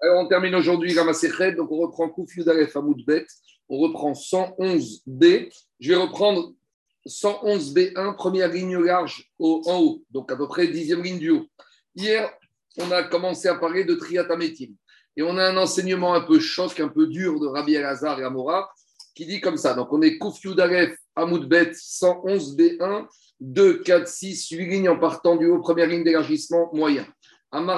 Alors, on termine aujourd'hui la Maserhet, donc on reprend Kouf Yudalef Bet, on reprend 111B. Je vais reprendre 111B1, première ligne large en haut, donc à peu près dixième ligne du haut. Hier, on a commencé à parler de Triatametim. Et on a un enseignement un peu choc, un peu dur de Rabbi Elazar et Amora, qui dit comme ça. Donc, on est Kouf Yudalef Bet 111B1, 2, 4, 6, 8 lignes en partant du haut, première ligne d'élargissement moyen. Il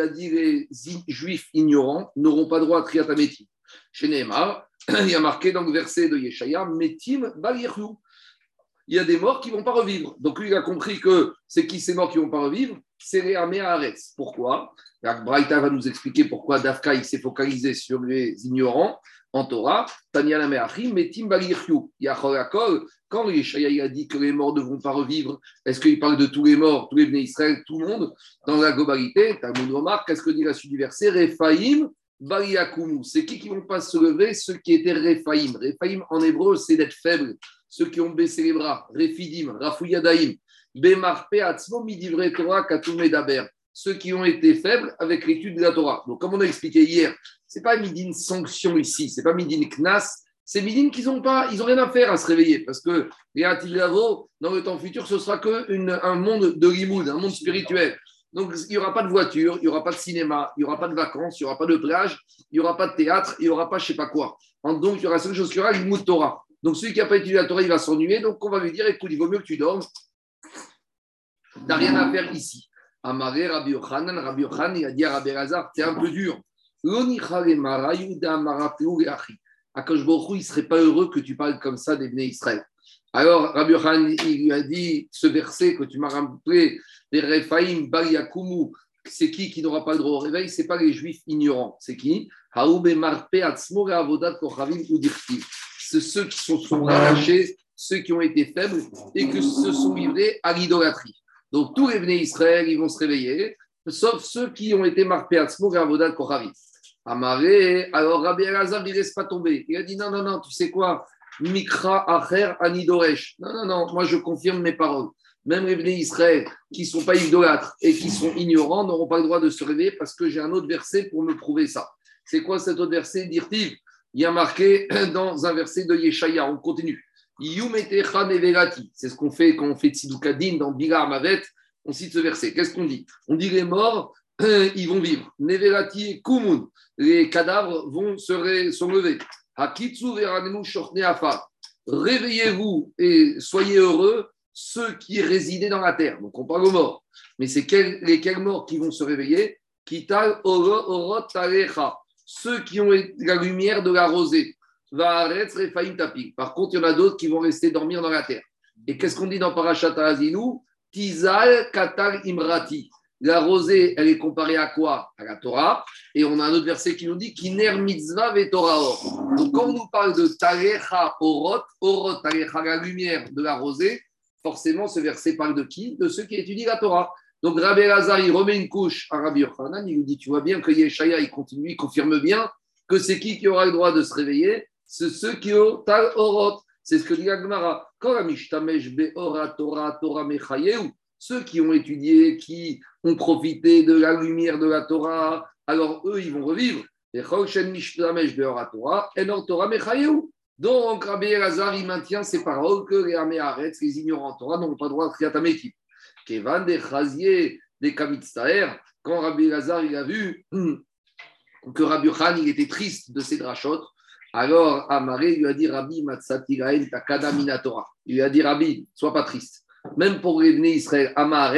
a dit les juifs ignorants n'auront pas droit à Triatameti. Chez Neymar, il y a marqué dans le verset de Yeshaya Metim Il y a des morts qui ne vont pas revivre. Donc lui, il a compris que c'est qui ces morts qui ne vont pas revivre? Pourquoi? Braïta va nous expliquer pourquoi Dafka s'est focalisé sur les ignorants en Torah, Tanya Metim Quand Yeshaya a dit que les morts ne vont pas revivre, est-ce qu'il parle de tous les morts, tous les venus Israël, tout le monde? Dans la globalité, Talmud remarque, qu'est-ce que dit la suite du verset? Refaim. C'est qui qui ne vont pas se lever? Ceux qui étaient Refaim. Refaim en hébreu, c'est d'être faible. Ceux qui ont baissé les bras. Refidim, Rafouyadaim. Ceux qui ont été faibles avec l'étude de la Torah. Donc, comme on a expliqué hier, ce n'est pas midine sanction ici, ce n'est pas midine knas, c'est midine qu'ils n'ont pas, ils n'ont rien à faire à se réveiller parce que dans le temps futur, ce sera qu'un monde de limoud, un monde spirituel. Donc, il n'y aura pas de voiture, il n'y aura pas de cinéma, il n'y aura pas de vacances, il n'y aura pas de plage, il n'y aura pas de théâtre, il n'y aura pas je ne sais pas quoi. Donc, il y aura seule chose qu'il aura, limoud Torah. Donc, celui qui n'a pas étudié la Torah, il va s'ennuyer. Donc, on va lui dire écoute, il vaut mieux que tu dormes. Tu n'as rien à faire ici. Amaré Rabbi Yochanan, Rabbi Yochanan, il a dit à Rabbi Razar, c'est un peu dur. Akash Baruch il ne serait pas heureux que tu parles comme ça des Bnei Israël. Alors, Rabbi Yochanan, il lui a dit ce verset que tu m'as rappelé, les Rephaim, Bariakumu, c'est qui qui n'aura pas le droit au réveil? Ce n'est pas les juifs ignorants. C'est qui? C'est ceux qui se sont relâchés, ceux qui ont été faibles et qui se sont livrés à l'idolâtrie. Donc tous les venus Israël, ils vont se réveiller, sauf ceux qui ont été marqués à Tzmour et. Amaré, alors Rabbi Elazar, il ne laisse pas tomber. Il a dit non, non, non, tu sais quoi? Mikra Acher Anidoresh. Non, non, non, moi je confirme mes paroles. Même les venus Israël qui ne sont pas idolâtres et qui sont ignorants n'auront pas le droit de se réveiller parce que j'ai un autre verset pour me prouver ça. C'est quoi cet autre verset? Dirtiv Il y a marqué dans un verset de Yeshaya. On continue. C'est ce qu'on fait quand on fait Tzidukadin dans Bilar Mavet. On cite ce verset. Qu'est-ce qu'on dit? On dit les morts, ils vont vivre. Nevelati Kumun. Les cadavres vont se lever. Hakitsu veranemu. Réveillez-vous et soyez heureux, ceux qui résidaient dans la terre. Donc on parle aux morts. Mais c'est quels morts qui vont se réveiller? Kital orot Ceux qui ont la lumière de la rosée. Par contre, il y en a d'autres qui vont rester dormir dans la terre. Et qu'est-ce qu'on dit dans Parashat Azinu Tizal Katal Imrati. La rosée, elle est comparée à quoi? À la Torah. Et on a un autre verset qui nous dit Kiner mitzvah or. Donc, quand on nous parle de Tarecha Orot, Orot Tarecha, la lumière de la rosée, forcément, ce verset parle de qui? De ceux qui étudient la Torah. Donc, Rabbi Lazar, il remet une couche à Rabbi Yochanan. Il lui dit Tu vois bien que Yeshaya, il continue, il confirme bien que c'est qui qui aura le droit de se réveiller c'est ceux qui ont tal orot. C'est ce que dit Agmara. Torah, Torah ceux qui ont étudié, qui ont profité de la lumière de la Torah, alors eux, ils vont revivre. Donc, Rabbi Elazar, il maintient ces paroles que les Améharetz, les ignorants Torah, n'ont pas droit à Triataméki. Kevan des Chazier, des Kamitstaer, quand Rabbi Elazar, il a vu que Rabbi Khan, il était triste de ses drachotes, alors, Amaré lui a dit Rabbi Matsatirael Takada Minatora. Il lui a dit Rabbi, sois pas triste. Même pour revenir Israël à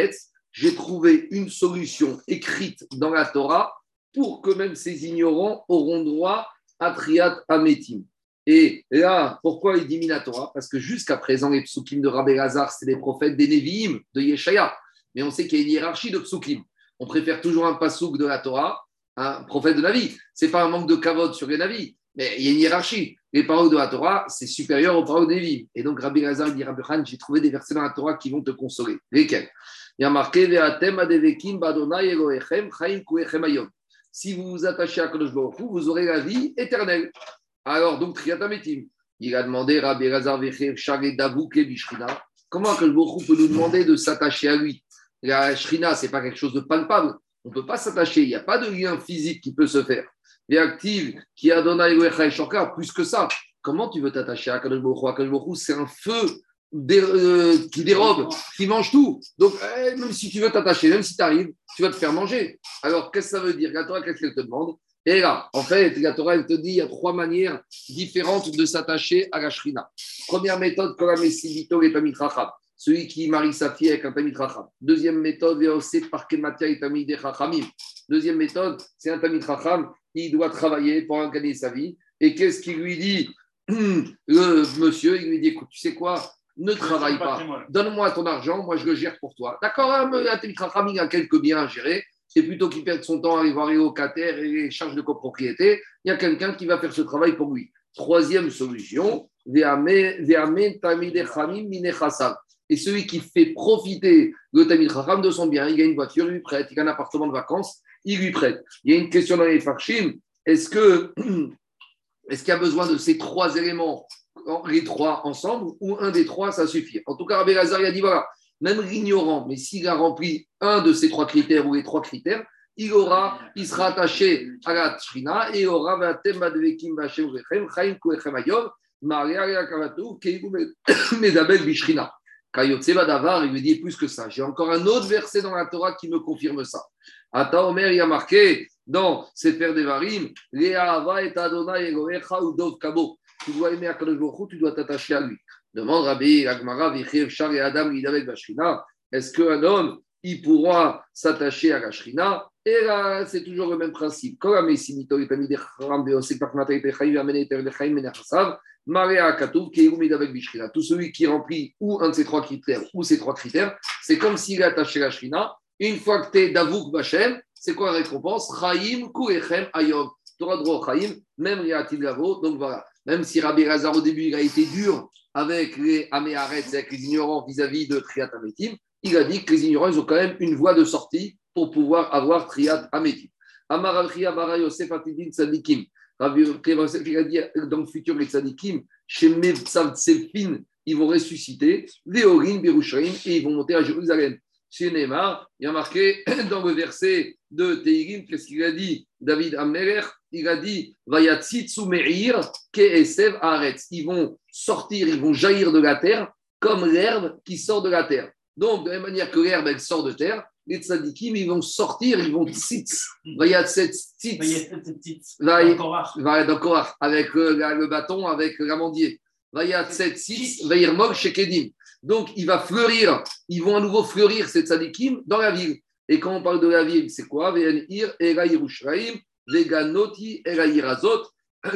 j'ai trouvé une solution écrite dans la Torah pour que même ces ignorants auront droit à Triat Ametim. Et là, pourquoi il dit Minatora Parce que jusqu'à présent, les psukim de Rabbi Lazar, c'est des prophètes des Nevi'im, de Yeshaya. Mais on sait qu'il y a une hiérarchie de psukim. On préfère toujours un pasouk de la Torah, un prophète de Navi. Ce n'est pas un manque de kavod sur les Navi, mais il y a une hiérarchie. Les paroles de la Torah, c'est supérieur aux paroles des vies. Et donc, Rabbi Lazar dit Rabbi Khan, j'ai trouvé des versets dans la Torah qui vont te consoler. Lesquels? Il y a marqué Si vous vous attachez à Kadosh vous aurez la vie éternelle. Alors, donc, Triatametim. Il a demandé Rabbi Lazar Comment Kadosh Baruch peut nous demander de s'attacher à lui? La shrina, ce n'est pas quelque chose de palpable. On ne peut pas s'attacher. Il n'y a pas de lien physique qui peut se faire. Et active, qui a donné plus que ça. Comment tu veux t'attacher à Kadosh Baruch c'est un feu euh, qui dérobe, qui mange tout. Donc, eh, même si tu veux t'attacher, même si tu arrives, tu vas te faire manger. Alors, qu'est-ce que ça veut dire? La Torah, qu'est-ce qu'elle te demande? Et là, en fait, la Torah, elle te dit il y a trois manières différentes de s'attacher à la shrina. Première méthode, Kolamesivito et Tamit celui qui marie sa fille avec un Tamit Racham. Deuxième méthode, par et Tamit Deuxième méthode, c'est un Tamit Racham, il doit travailler pour gagner sa vie. Et qu'est-ce qu'il lui dit Le monsieur, il lui dit écoute, tu sais quoi? Ne travaille pas. Donne-moi ton argent, moi je le gère pour toi. D'accord, un hein, il a quelques biens à gérer. C'est plutôt qu'il perde son temps à aller voir les locataires et les charges de copropriété. Il y a quelqu'un qui va faire ce travail pour lui. Troisième solution, et celui qui fait profiter le Tamil Chacham de son bien, il a une voiture, il lui prête, il a un appartement de vacances, il lui prête. Il y a une question dans les Farshim, est-ce que est-ce qu'il y a besoin de ces trois éléments, les trois ensemble, ou un des trois, ça suffit? En tout cas, Rabbi Lazar, a dit voilà, même l'ignorant, mais s'il a rempli un de ces trois critères ou les trois critères, il aura, il sera attaché à la Trina et il aura. Davar, il lui dit plus que ça. J'ai encore un autre verset dans la Torah qui me confirme ça. Ata Omer, il a marqué dans Sefer Devarim, Le'ava et ou Kabo. Tu dois aimer Akadosh tu dois t'attacher à lui. Demande Rabbi Agmara, Vichir, Char et Adam, Lidavek Bashrina. Est-ce qu'un homme, il pourra s'attacher à la Shrina Et là, c'est toujours le même principe. Tout celui qui remplit ou un de ces trois critères ou ces trois critères, c'est comme s'il est attaché à la Shrina. Une fois que tu es Davouk Bachem, c'est quoi la récompense? Chaim Kurechem Ayom. Tu auras droit au Chaim, même Riatil Gavo. Donc voilà, même si Rabbi Razar au début il a été dur avec les Améharets, avec les ignorants vis-à-vis de Triat Ametim, il a dit que les ignorants ils ont quand même une voie de sortie pour pouvoir avoir Triat Ametim. Amar Al-Khia Bara Yosef Atidin Sadikim. Rabbi il a dit dans le futur, les tzadikim, chez ils vont ressusciter, Léorin, Berushaim, et ils vont monter à Jérusalem. Chez Neymar, il y a marqué dans le verset de Teirim, qu'est-ce qu'il a dit David Ammerer, il a dit. Ils vont sortir, ils vont jaillir de la terre comme l'herbe qui sort de la terre. Donc, de la même manière que l'herbe, elle sort de terre, les tzadikim, ils vont sortir, ils vont tzitz. cette tzitz. D'accord, avec euh, le bâton, avec l'amandier. cette tzitz, mog chez Kedim. Donc, il va fleurir, ils vont à nouveau fleurir ces tzadikim dans la ville. Et quand on parle de la ville, c'est quoi? Veganoti.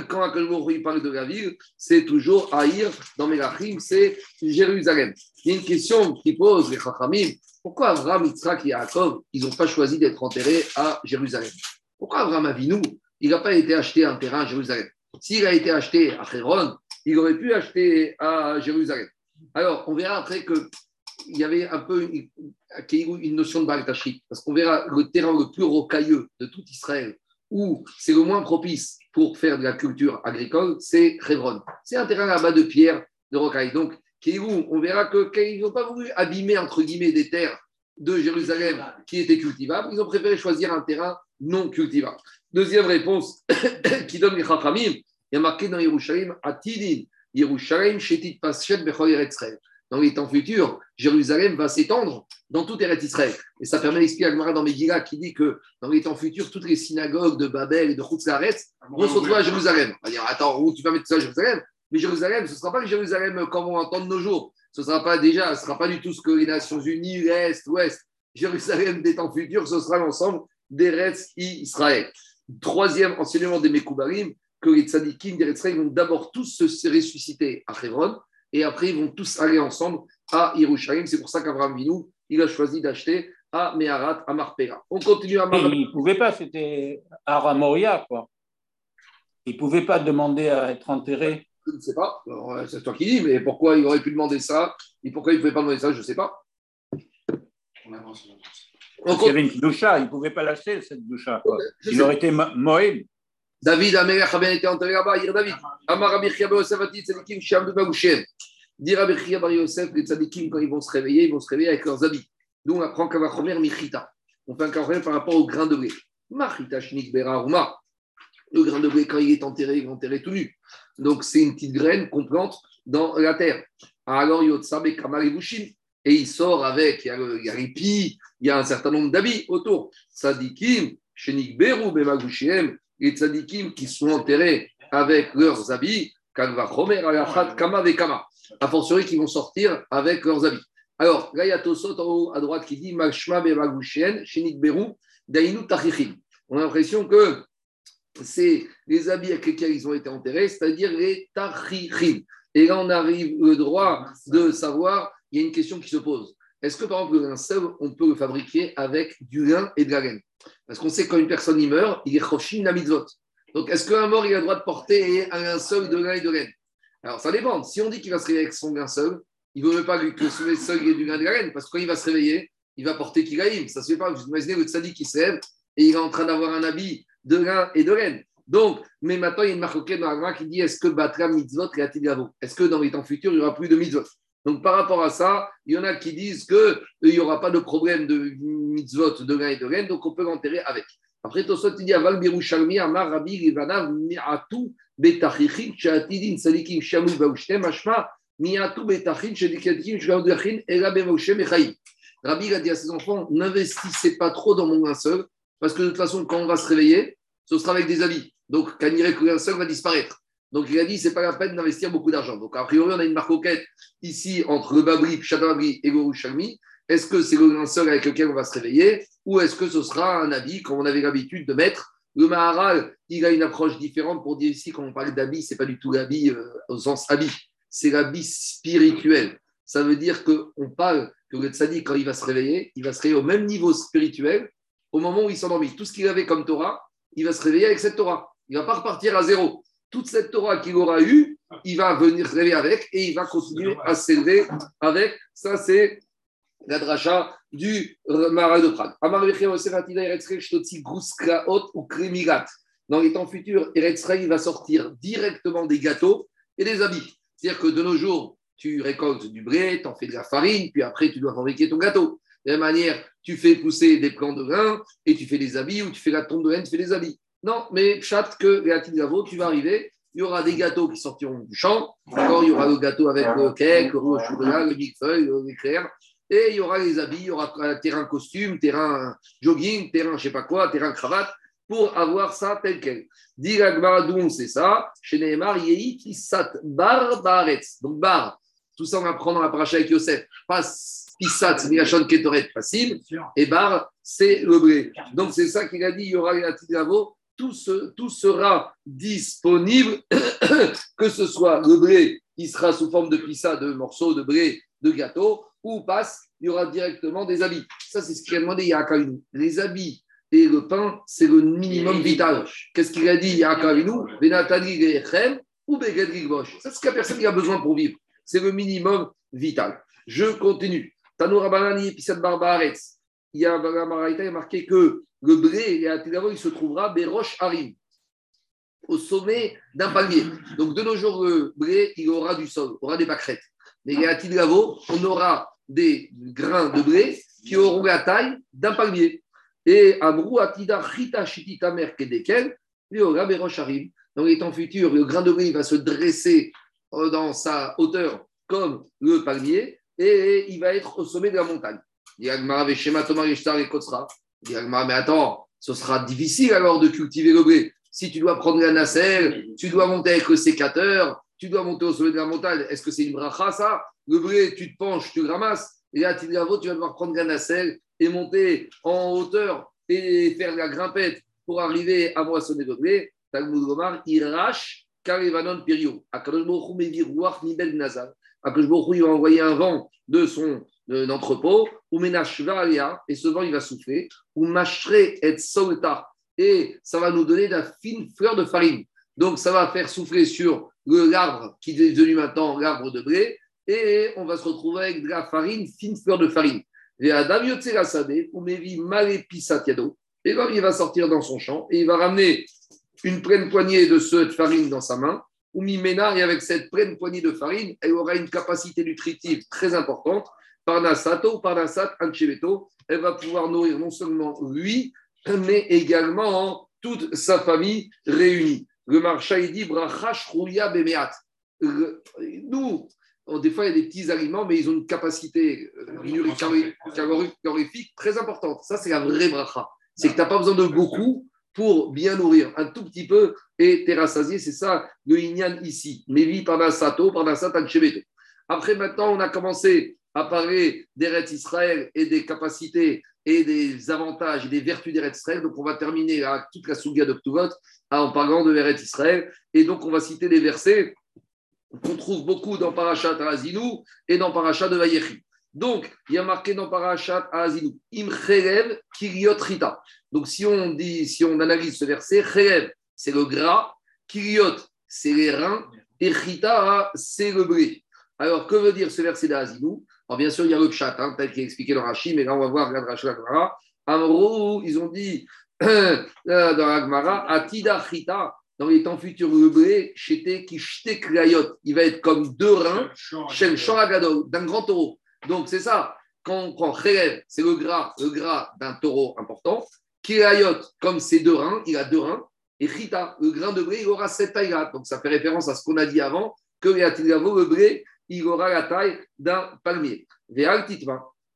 Quand il parle de la ville, c'est toujours Aïr, dans Melachim, c'est Jérusalem. Il y a une question qui pose les Chachamim pourquoi Abraham, Yitzhak et Yaakov, ils n'ont pas choisi d'être enterrés à Jérusalem? Pourquoi Abraham Avinu, il n'a pas été acheté un terrain à Jérusalem? S'il a été acheté à Héron, il aurait pu acheter à Jérusalem. Alors, on verra après qu'il y avait un peu une, notion de Baal parce qu'on verra le terrain le plus rocailleux de tout Israël, où c'est le moins propice pour faire de la culture agricole, c'est Hebron. C'est un terrain là-bas de pierre, de rocaille. Donc, on verra qu'ils n'ont pas voulu abîmer, entre guillemets, des terres de Jérusalem qui étaient cultivables. Ils ont préféré choisir un terrain non cultivable. Deuxième réponse qui donne les il y a marqué dans Yerushalayim, Atidin, Dans les temps futurs, Jérusalem va s'étendre dans tout Eretz Israël. Et ça permet d'expliquer à Gemara dans Megillah qui dit que dans les temps futurs, toutes les synagogues de Babel et de Chutzlaretz vont se retrouver à Jérusalem. On va dire, attends, où tu vas mettre ça à Jérusalem? Mais Jérusalem, ce ne sera pas Jérusalem comme on entend de nos jours. Ce ne sera pas déjà, ce ne sera pas du tout ce que les Nations Unies, l'Est, l'Ouest. Jérusalem des temps futurs, ce sera l'ensemble des Retz Israël. Troisième enseignement des Mekoubarim, que les tzadikim des Israël vont d'abord tous se ressusciter à Hebron et après ils vont tous aller ensemble à Yerushalayim. C'est pour ça qu'Abraham Vinou, il a choisi d'acheter à Meharat, à Marpera. On continue à Marpera. Il ne pouvait pas, c'était à Ramoria, quoi. Il ne pouvait pas demander à être enterré je ne sais pas. Euh, c'est toi qui dis, mais pourquoi il aurait pu demander ça? Et pourquoi il ne pouvait pas demander ça, je ne sais pas. On avance, on avance. il y avait une doucha, il ne pouvait pas lâcher cette doucha. Il aurait été Moïm. David, Améler, a bien été enterré là-bas, hier David. Amar Rabbi Chia Yosef, Ati, Tzadikim, Shiam de Bagouchem. Dit Rabbi Bar Yosef, les Tzadikim, quand ils vont se réveiller, ils vont se réveiller avec leurs habits. Nous, on apprend Kavachomer Michita. On fait un Kavachomer par rapport au grain de blé. Machita Shnik Bera Le grain de blé, quand il est enterré, il est enterré tout nu. Donc, c'est une petite graine qu'on plante dans la terre. Alors, Yotsabe Kamaribushin. Et il sort avec, il y a, le, il y a un certain nombre d'habits autour. Sadikim, Shenik Beru, Bemagushem, les tzadikim qui sont enterrés avec leurs habits, Kalva Chomer, Alachat, Kama, Vekama. A fortiori, qui vont sortir avec leurs habits. Alors, là, il y a Tosot en haut à droite qui dit Shenik Beru, Dainu. On a l'impression que c'est les habits avec lesquels ils ont été enterrés, c'est-à-dire les Tachichim. Et là, on arrive le droit de savoir, il y a une question qui se pose. Est-ce que par exemple le linceul, on peut le fabriquer avec du lin et de la laine? Parce qu'on sait que quand une personne y meurt, il est choshin la mitzvot. Donc est-ce qu'un mort, il a le droit de porter un linceul de lin et de laine Alors ça dépend. Si on dit qu'il va se réveiller avec son linceul, il ne veut même pas que ce linceul ait du lin et de la parce que quand il va se réveiller, il va porter kilaïm. Ça ne se fait pas. Vous imaginez le tzaddik qui se lève et il est en train d'avoir un habit de lin et de laine. Donc, mais maintenant, il y a une marque dans la qui dit est-ce que Batra mitzvot Est-ce que dans les temps futurs, il n'y aura plus de mitzvot? Donc, par rapport à ça, il y en a qui disent qu'il euh, n'y aura pas de problème de mitzvot de gain et de reine, donc on peut l'enterrer avec. Après, Tosot, il dit Aval Shalmi, Amar Rabbi Rivanav, Mi'atu Betachichin, Shatidin, Salikim, Shamu, Baushtem, Ashma, Mi'atu Betachin, Shadikatim, Shgaudachin, Ela Bemoshem, Echaim. Rabbi a dit à ses enfants N'investissez pas trop dans mon linceul, parce que de toute façon, quand on va se réveiller, ce sera avec des habits. Donc, Kanire seul va disparaître. Donc, il a dit, c'est pas la peine d'investir beaucoup d'argent. Donc, a priori, on a une marcoquette ici entre le Babri, Chadabri et Gorouchalmi. Est-ce que c'est le seul avec lequel on va se réveiller ou est-ce que ce sera un habit comme on avait l'habitude de mettre? Le Maharal, il a une approche différente pour dire ici, quand on parle d'habit, c'est pas du tout l'habit euh, au sens habit, c'est l'habit spirituel. Ça veut dire qu'on parle que le tzaddik, quand il va se réveiller, il va se réveiller au même niveau spirituel au moment où il s'endormit. Tout ce qu'il avait comme Torah, il va se réveiller avec cette Torah. Il ne va pas repartir à zéro. Toute cette Torah qu'il aura eue, il va venir se réveiller avec et il va continuer à s'élever avec. Ça, c'est la dracha du Marais de Prague. Dans les temps futurs, Eretzrei va sortir directement des gâteaux et des habits. C'est-à-dire que de nos jours, tu récoltes du blé, tu en fais de la farine, puis après tu dois fabriquer ton gâteau. De la même manière, tu fais pousser des plants de grains et tu fais des habits, ou tu fais la tombe de laine, tu fais des habits. Non, mais chat que Gavo, tu vas arriver, il y aura des gâteaux qui sortiront du champ. D'accord il y aura le gâteau avec le cake, le chocolat, le feuille, l'éclair. Et il y aura les habits, il y aura terrain costume, terrain jogging, terrain je sais pas quoi, terrain cravate, pour avoir ça tel quel. Dit c'est ça? Chez Neymar, Yehi sat bar baretz. Donc bar, tout ça on va prendre la paracha avec Yosef. Pas Pissat, c'est Milachon Ketoret facile, et Bar, c'est le blé. Donc c'est ça qu'il a dit, il y aura la tout, tout sera disponible, que ce soit le blé qui sera sous forme de pissa, de morceaux de blé, de gâteau, ou passe, il y aura directement des habits. Ça, c'est ce qu'il a demandé Yaakavinu. Les habits et le pain, c'est le minimum vital. Qu'est-ce qu'il a dit Yaakavinu Venatani ou Bosh. Ça, c'est ce que la personne a besoin pour vivre. C'est le minimum vital. Je continue. Tanoura Banani, Pisat Barbaretz. Il y a il marqué que le blé, il se trouvera Beroche Harim, au sommet d'un palmier. Donc de nos jours, le blé, il aura du sol, aura des pâquerettes. Mais à Tidravo, on aura des grains de blé qui auront la taille d'un palmier. Et Amrou Atida Chita Shitita Merkedekel, il y aura Beroche Harim. Dans les temps futurs, le grain de blé va se dresser euh, dans sa hauteur comme le palmier et il va être au sommet de la montagne. Mais attends, ce sera difficile alors de cultiver le blé. Si tu dois prendre la nacelle, tu dois monter avec le sécateur, tu dois monter au sommet de la montagne. Est-ce que c'est une bracha ça? Le blé, tu te penches, tu ramasses. Et là, tu vas devoir prendre la nacelle et monter en hauteur et faire la grimpette pour arriver à moissonner le blé. Talmud Gomar, Irash, Karevanon Pirio. Akadosh Baruch Hu, Nazar. Akadosh Baruch va envoyer un vent de son d'entrepôt, ou et ce vent il va souffler, ou et solta, et ça va nous donner de la fine fleur de farine. Donc ça va faire souffler sur l'arbre qui est devenu maintenant l'arbre de blé, et on va se retrouver avec de la farine, fine fleur de farine. Et et là il va sortir dans son champ, et il va ramener une pleine poignée de cette farine dans sa main, ou Mimena, et avec cette pleine poignée de farine, elle aura une capacité nutritive très importante, Parnasato, Parnasat, Ancheveto, elle va pouvoir nourrir non seulement lui, mais également toute sa famille réunie. Le marcha, il dit Bracha Shrouya Bemeat. Nous, des fois, il y a des petits aliments, mais ils ont une capacité euh, calorifique très importante. Ça, c'est la vraie bracha. C'est que tu n'as pas besoin de beaucoup pour bien nourrir. Un tout petit peu et t'es. C'est ça le Inyan ici. Mevi Parnasato, Parnasat Ancheveto. Après, maintenant, on a commencé à parler d'Eretz Israël et des capacités et des avantages et des vertus d'Eretz Israël. Donc, on va terminer toute la Souga de en parlant de Eretz Israël. Et donc, on va citer des versets qu'on trouve beaucoup dans Parashat Azinu et dans Parashat de Vayechi. Donc, il y a marqué dans Parashat Azinu, Im Cherev Kiriot Rita. Donc, si on, dit, si on analyse ce verset, Cherev, c'est le gras, Kiriot, c'est les reins, et Rita, c'est le blé. Alors, que veut dire ce verset d'Azinu Alors, bien sûr, il y a le chat, hein, tel qu'il est expliqué dans Rashi, mais là, on va voir, regarde Rashi Amro, ils ont dit euh, dans Agmara, Atida Chita, dans les temps futurs, le blé, il va être comme deux reins chez le d'un grand taureau. Donc, c'est ça. Quand on prend Kherev, c'est le gras, le gras d'un taureau important. Kirayot, comme c'est deux reins, il a deux reins. Et Chita, le grain de blé, il aura cette taille-là. Donc, ça fait référence à ce qu'on a dit avant, que le blé, il aura la taille d'un palmier.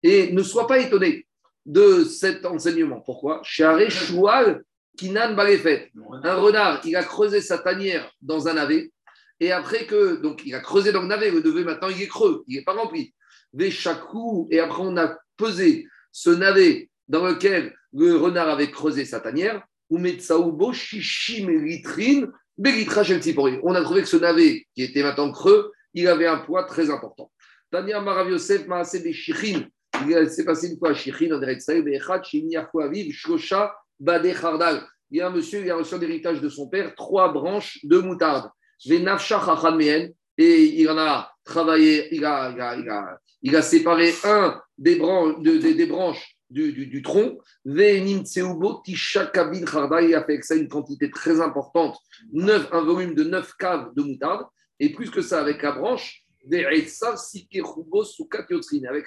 Et ne sois pas étonné de cet enseignement. Pourquoi? Un renard, il a creusé sa tanière dans un navet. Et après que, donc il a creusé dans le navet, le navet maintenant il est creux, il n'est pas rempli. Veshaku, et après on a pesé ce navet dans lequel le renard avait creusé sa tanière. On a trouvé que ce navet, qui était maintenant creux, il avait un poids très important. Tania Marav Yosef Il s'est passé une fois à Shichin, en Aviv, Shosha, Badé Khardal. Il y a un monsieur, il a reçu l'héritage de son père, trois branches de moutarde. Et il en a travaillé, il a, il a, il a, séparé un des, branches, de, des branches du, du, du tronc. Il a fait avec ça une quantité très importante, neuf, un volume de 9 caves de moutarde. Et plus que ça, avec la branche, avec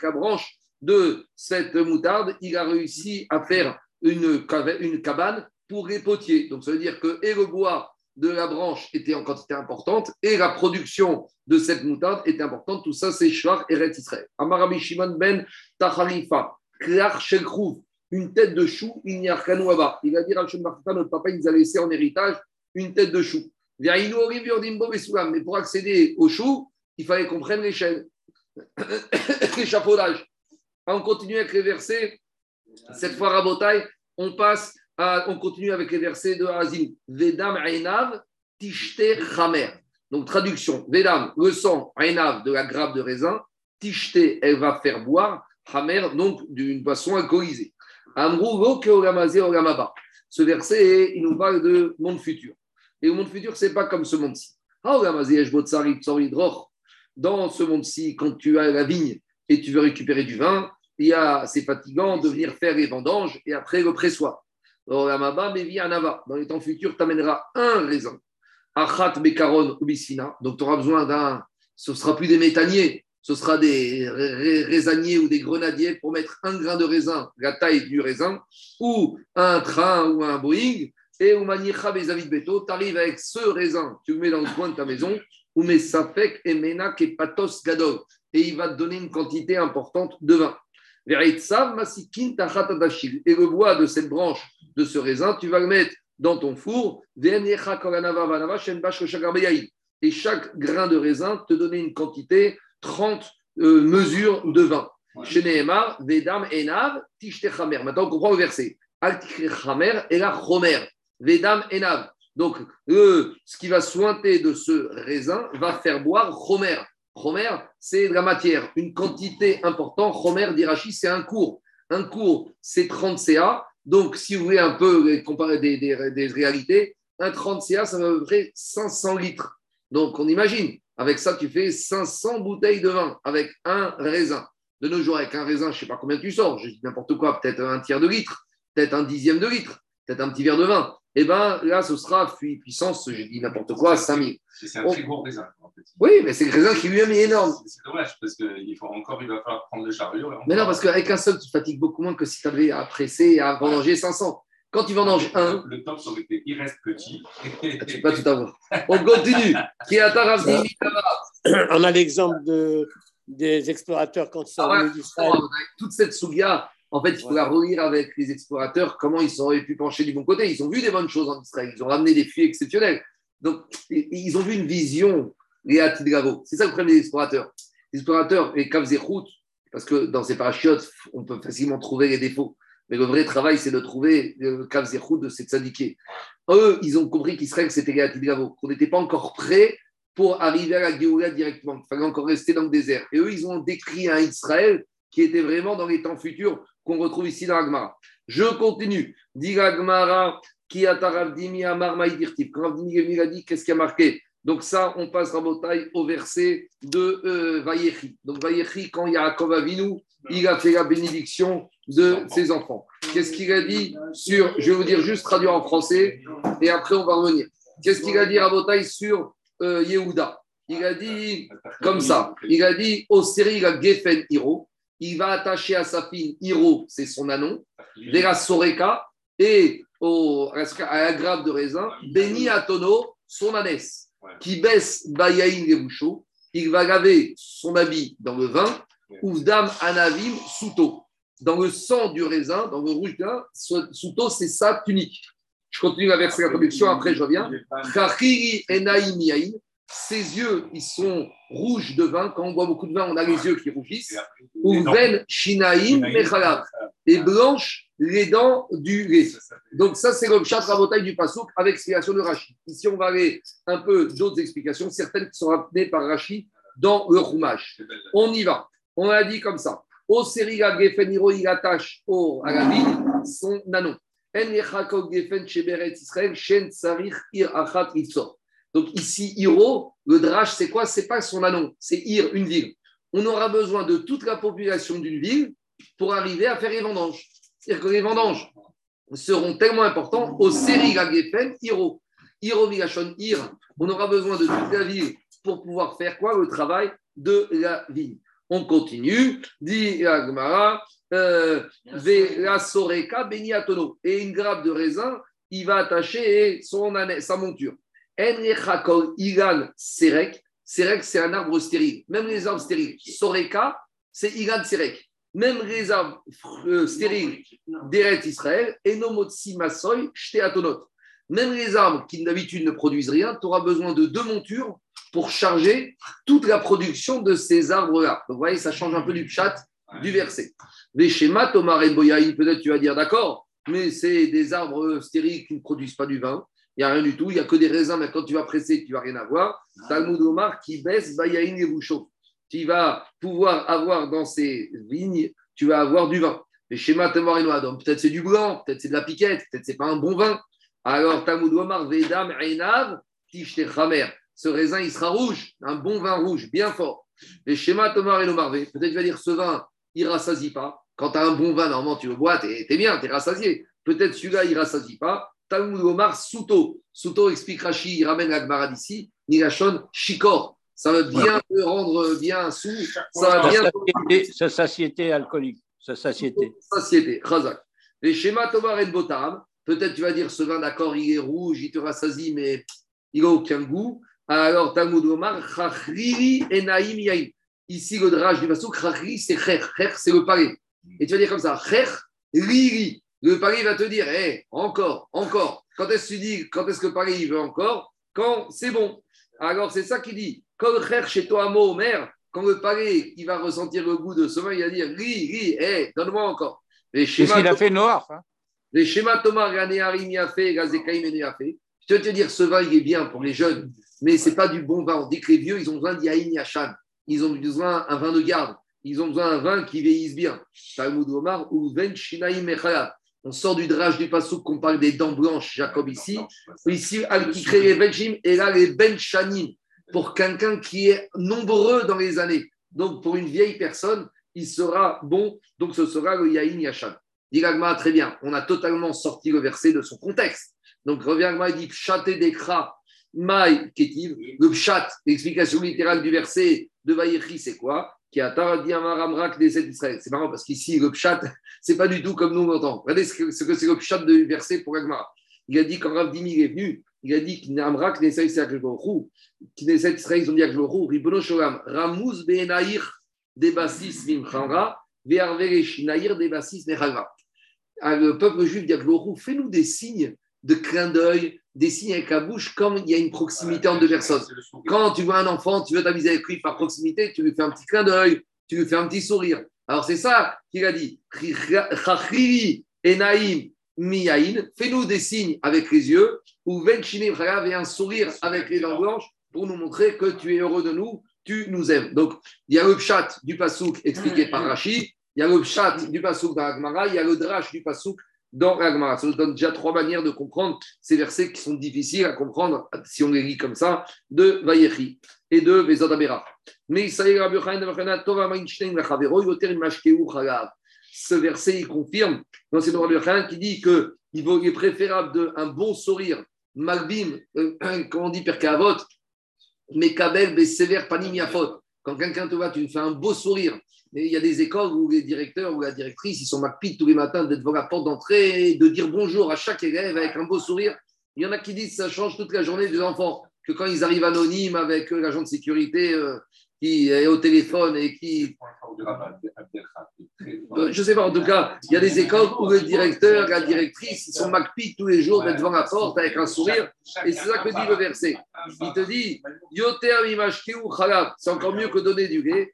la branche de cette moutarde, il a réussi à faire une, une cabane pour les potiers. Donc, ça veut dire que et le bois de la branche était en quantité importante et la production de cette moutarde était importante. Tout ça, c'est Shvar et Israël. Amarabi Shimon ben Tacharifa, Klar une tête de chou, il n'y a qu'un Il va dire à notre papa, il nous a laissé en héritage une tête de chou. Mais pour accéder au chou, il fallait qu'on prenne chaînes, l'échafaudage. On continue avec les versets cette fois, Rabotai, on passe à, on continue avec les versets de Azim. Vedam Ainav Tishte Chamer. Donc, traduction. Vedam, le sang, Ainav, de la grappe de raisin. Tishte, elle va faire boire. Chamer, donc d'une boisson alcoolisée. Amrou Ogamaba. Ce verset, il nous parle de monde futur. Et le monde futur, c'est pas comme ce monde-ci. Dans ce monde-ci, quand tu as la vigne et tu veux récupérer du vin, c'est fatigant de venir faire les vendanges et après le pressoir. Dans les temps futurs, tu amèneras un raisin. Achat Bekaron ou Donc, tu auras besoin d'un. Ce ne sera plus des métaniers, ce sera des raisaniers ou des grenadiers pour mettre un grain de raisin, la taille du raisin, ou un train ou un Boeing. Et au Manicha Bezavid Beto, tu arrives avec ce raisin, tu le mets dans le coin de ta maison, ou met Safek et Menak et Patos Gadol. Et il va te donner une quantité importante de vin. Et le bois de cette branche, de ce raisin, tu vas le mettre dans ton four. Et chaque grain de raisin te donnait une quantité, 30 euh, mesures de vin. Maintenant, on comprend le verset. et la Chomer. Vedam Enav. Donc, ce qui va sointer de ce raisin va faire boire Chomer. Romer, c'est de la matière, une quantité importante. Romer, d'Irachi, c'est un cours. Un cours, c'est 30 CA. Donc, si vous voulez un peu comparer des, réalités, un 30 CA, ça va à peu près 500 litres. Donc, on imagine, avec ça, tu fais 500 bouteilles de vin avec un raisin. De nos jours, avec un raisin, je ne sais pas combien tu sors, je dis n'importe quoi, peut-être un tiers de litre, peut-être un dixième de litre, peut-être un petit verre de vin. Eh bien là, ce sera puissance, j'ai dit n'importe quoi, 5000. C'est un très gros raisin. En fait. Oui, mais c'est le raisin qui lui-même est énorme. C'est dommage, parce qu'il faut encore, il va falloir prendre le chariot. Mais non, parce qu'avec un seul, tu fatigues beaucoup moins que si tu avais à presser et à vendanger 500. Quand tu vendanges un. Le top, ça aurait été, il reste petit. Tu peux pas tout avoir. On continue. Qui a On a l'exemple de, des explorateurs quand ils sont ah venus d'Israël. Toute cette souga, en fait, il faut la relire avec les explorateurs, comment ils auraient pu pencher du bon côté. Ils ont vu des bonnes choses en Israël, ils ont ramené des filles exceptionnelles. Donc, ils ont vu une vision, les Gravo. C'est ça le problème des explorateurs. Les explorateurs, les route parce que dans ces parachutes, on peut facilement trouver les défauts. Mais le vrai travail, c'est de trouver le Kavzechut de ces syndiqués. Eux, ils ont compris qu'Israël, c'était les Gravo, qu'on n'était pas encore prêt pour arriver à la Géoula directement. Il fallait encore rester dans le désert. Et eux, ils ont décrit un Israël qui était vraiment dans les temps futurs qu'on retrouve ici dans Agmara. Je continue. Dit Agmara, qui a Taravdimi Amar Maïdirtif. Quand Ravdimi a dit, qu'est-ce qui a marqué? Donc ça, on passe bataille au verset de euh, Vayechi. Donc Vayechi, quand Yaakov Avinu, il a fait la bénédiction de ses enfants. Qu'est-ce qu'il a dit sur, je vais vous dire juste traduire en français, et après on va revenir. Qu'est-ce qu'il a dit à Botaï sur euh, Yehuda? Il a dit comme ça, il a dit, au série, il a Gefen Hiro, il va attacher à sa fille Hiro, c'est son anon, Vera Soreka, et au, à la grave de raisin, Beni Atono, son ânesse, qui baisse Bayaïn et il va laver son habit dans le vin, Ouvdam Anavim Souto, dans le sang du raisin, dans le rouge là, Souto, c'est sa tunique. Je continue la verser la traduction, après je reviens. Ses yeux, ils sont rouges de vin. Quand on boit beaucoup de vin, on a les yeux qui rougissent. Ou ven shinaim Et blanches les dents du lait. Donc ça, c'est le chat rabotaille du pasouk avec explication de Rachid. Ici, on va aller un peu d'autres explications, certaines qui sont ramenées par Rachid dans le roumage. On y va. On a dit comme ça. Au Seriga Gefeniro, il attache au, à la ville son nanon. Donc ici, Hiro, le drache, c'est quoi? C'est pas son anon, c'est Ir, une ville. On aura besoin de toute la population d'une ville pour arriver à faire les vendanges. C'est-à-dire que les vendanges seront tellement importants au Seriga Gefen, Hiro. Hiro Vigashon, Ir. On aura besoin de toute la ville pour pouvoir faire quoi? Le travail de la ville. On continue, dit Agmara, euh, soreka beniatono. Et une grappe de raisin, il va attacher son, sa monture. Igan serek. Serek, c'est un arbre stérile. Même les arbres stériles. Soreka, c'est Igan serek. Même les arbres euh, stériles d'Eret Israël, Enomotsi masoy, atonot. Même les arbres qui d'habitude ne produisent rien, tu auras besoin de deux montures pour charger toute la production de ces arbres-là. Donc, vous voyez, ça change un peu du chat du verset. Les schémas, Thomas et peut-être tu vas dire d'accord, mais c'est des arbres stériles qui ne produisent pas du vin. Il n'y a rien du tout, il n'y a que des raisins, mais quand tu vas presser, tu ne vas rien avoir. Talmud Omar qui baisse Bayaïn et Bouchot. Tu vas pouvoir avoir dans ces vignes, tu vas avoir du vin. Les schémas Thomas et peut-être c'est du blanc, peut-être c'est de la piquette, peut-être c'est pas un bon vin. Alors Talmud Omar, Vedam, Einav, Tichte Chamer ce raisin, il sera rouge, un bon vin rouge, bien fort. Les schémas Tomar et Lomarvé, peut-être tu vas dire ce vin, il ne rassasie pas. Quand tu as un bon vin, normalement, tu le bois, tu es, bien, tu es rassasié. Peut-être celui-là, il ne rassasie pas. Talmud Omar, Souto. Souto explique Rashi, il ramène la d'ici, Nigashon, Chikor. Ça va bien te rendre bien sous. Ça va bien. Sa satiété alcoolique. Sa satiété. Satiété, Razak. Les schémas Tomar et Botam, peut-être tu vas dire ce vin, d'accord, il est rouge, il te rassasie, mais il n'a aucun goût. Alors, Talmud Omar, Chachriri Enaim Yaim. Ici, le drage du Pasuk, Chachriri, c'est Cher. Cher, c'est le palais. Et tu vas dire comme ça, Cher, Riri. Le palais va te dire, hé, encore, encore. Quand est-ce que tu dis, quand est-ce que le il veut encore? Quand c'est bon. Alors, c'est ça qu'il dit. Quand Cher chez toi, Mohamer, quand le palais il va ressentir le goût de ce vin, il va dire, Ri, Ri, hé, donne-moi encore. Qu'est-ce qu'il a fait noir hein Les schémas Thomas, Ganéarim, il a fait, a. Je vais te dire, ce vin, il est bien pour les jeunes mais ce n'est pas du bon vin. On dit que les vieux, ils ont besoin d'Yaïn Yachan. Ils ont besoin d'un vin de garde. Ils ont besoin d'un vin qui vieillisse bien. Talmud Omar ou Ven On sort du drage du pasouk qu'on parle des dents blanches, Jacob ici. Ici, al qui crée les Benjim et là les Benchanim pour quelqu'un qui est nombreux dans les années. Donc pour une vieille personne, il sera bon. Donc ce sera le Yaïn Yachan. Dilagma, très bien. On a totalement sorti le verset de son contexte. Donc, revient il dit Pshaté dekra Maï Ketiv. Le Pshat, l'explication littérale du verset de Vayechi, c'est quoi? Qui a. C'est marrant parce qu'ici, le Pshat, c'est pas du tout comme nous on l'entend. Regardez ce que c'est le Pshat du verset pour Agmara. Il a dit quand Rav Dimi est venu, il a dit qu'Amrak Knesset Israël, Knesset Israël, ils ont dit Akhlorou, Ribono Sholam, Ramuz Be'enaïr Debasis Mimchanra, Ve'arveresh Naïr Debasis Mechalva. Ah, le peuple juif dit Akhlorou, fais-nous des signes de clin d'œil, des signes avec la bouche, comme il y a une proximité entre deux personnes. Quand tu vois un enfant, tu veux t'amuser avec lui par proximité, tu lui fais un petit clin d'œil, tu lui fais un petit sourire. Alors c'est ça qu'il a dit. Enaïm miyaïn, fais-nous des signes avec les yeux, ou venchine et un sourire avec les dents blanches pour nous montrer que tu es heureux de nous, tu nous aimes. Donc, il y a le chat du pasouk expliqué par Rachid, il y a le chat du pasouk dans Agmara, il y a le drash du pasouk dans Agmara. Ça nous donne déjà trois manières de comprendre ces versets qui sont difficiles à comprendre si on les lit comme ça, de Vayechi et de Vezadabera. Mais ce verset, il confirme dans ces Rabbi qui dit qu'il est préférable d'un bon sourire, Malbim, euh, comment on dit, Perkavot, mais Kabel, sévère, Panimiafot. Quand quelqu'un te voit, tu fais un beau sourire. Mais il y a des écoles où les directeurs ou la directrice, ils sont mapites tous les matins d'être devant la porte d'entrée, de dire bonjour à chaque élève avec un beau sourire. Il y en a qui disent que ça change toute la journée des enfants, que quand ils arrivent anonymes avec euh, l'agent de sécurité, euh, qui est au téléphone et qui. Euh, je ne sais pas, en tout cas, il y a des écoles où le directeur, la directrice, ils sont MacPi tous les jours d'être devant la porte avec un sourire. Et c'est ça que dit le verset. Il te dit c'est encore mieux que donner du lait.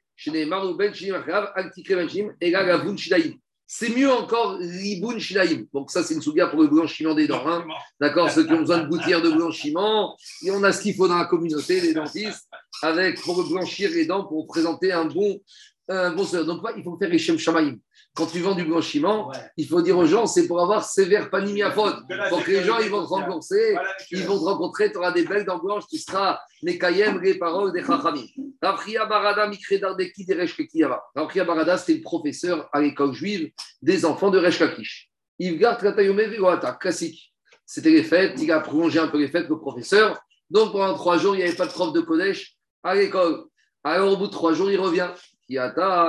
C'est mieux encore Ribun Shilaim. Donc, ça, c'est une souviens pour le blanchiment des dents. Hein. D'accord Ceux qui ont besoin de gouttières de blanchiment. Et on a ce qu'il faut dans la communauté, les dentistes, avec, pour blanchir les dents, pour présenter un bon, un bon Donc, il faut faire les Shem Shamaim quand tu vends du blanchiment, il faut dire aux gens, c'est pour avoir sévère panimiaphone. Pour que les gens, ils vont te renforcer, ils vont te rencontrer, tu auras des belles dents blanches, tu seras Nekayem, les paroles des Chachamim. Rafria Barada, Mikredardeki, Barada, c'était le professeur à l'école juive des enfants de Reshkakish. Yvgar Tratayome classique. C'était les fêtes, il a prolongé un peu les fêtes, le professeur. Donc pendant trois jours, il n'y avait pas de prof de Kodesh à l'école. Alors au bout de trois jours, il revient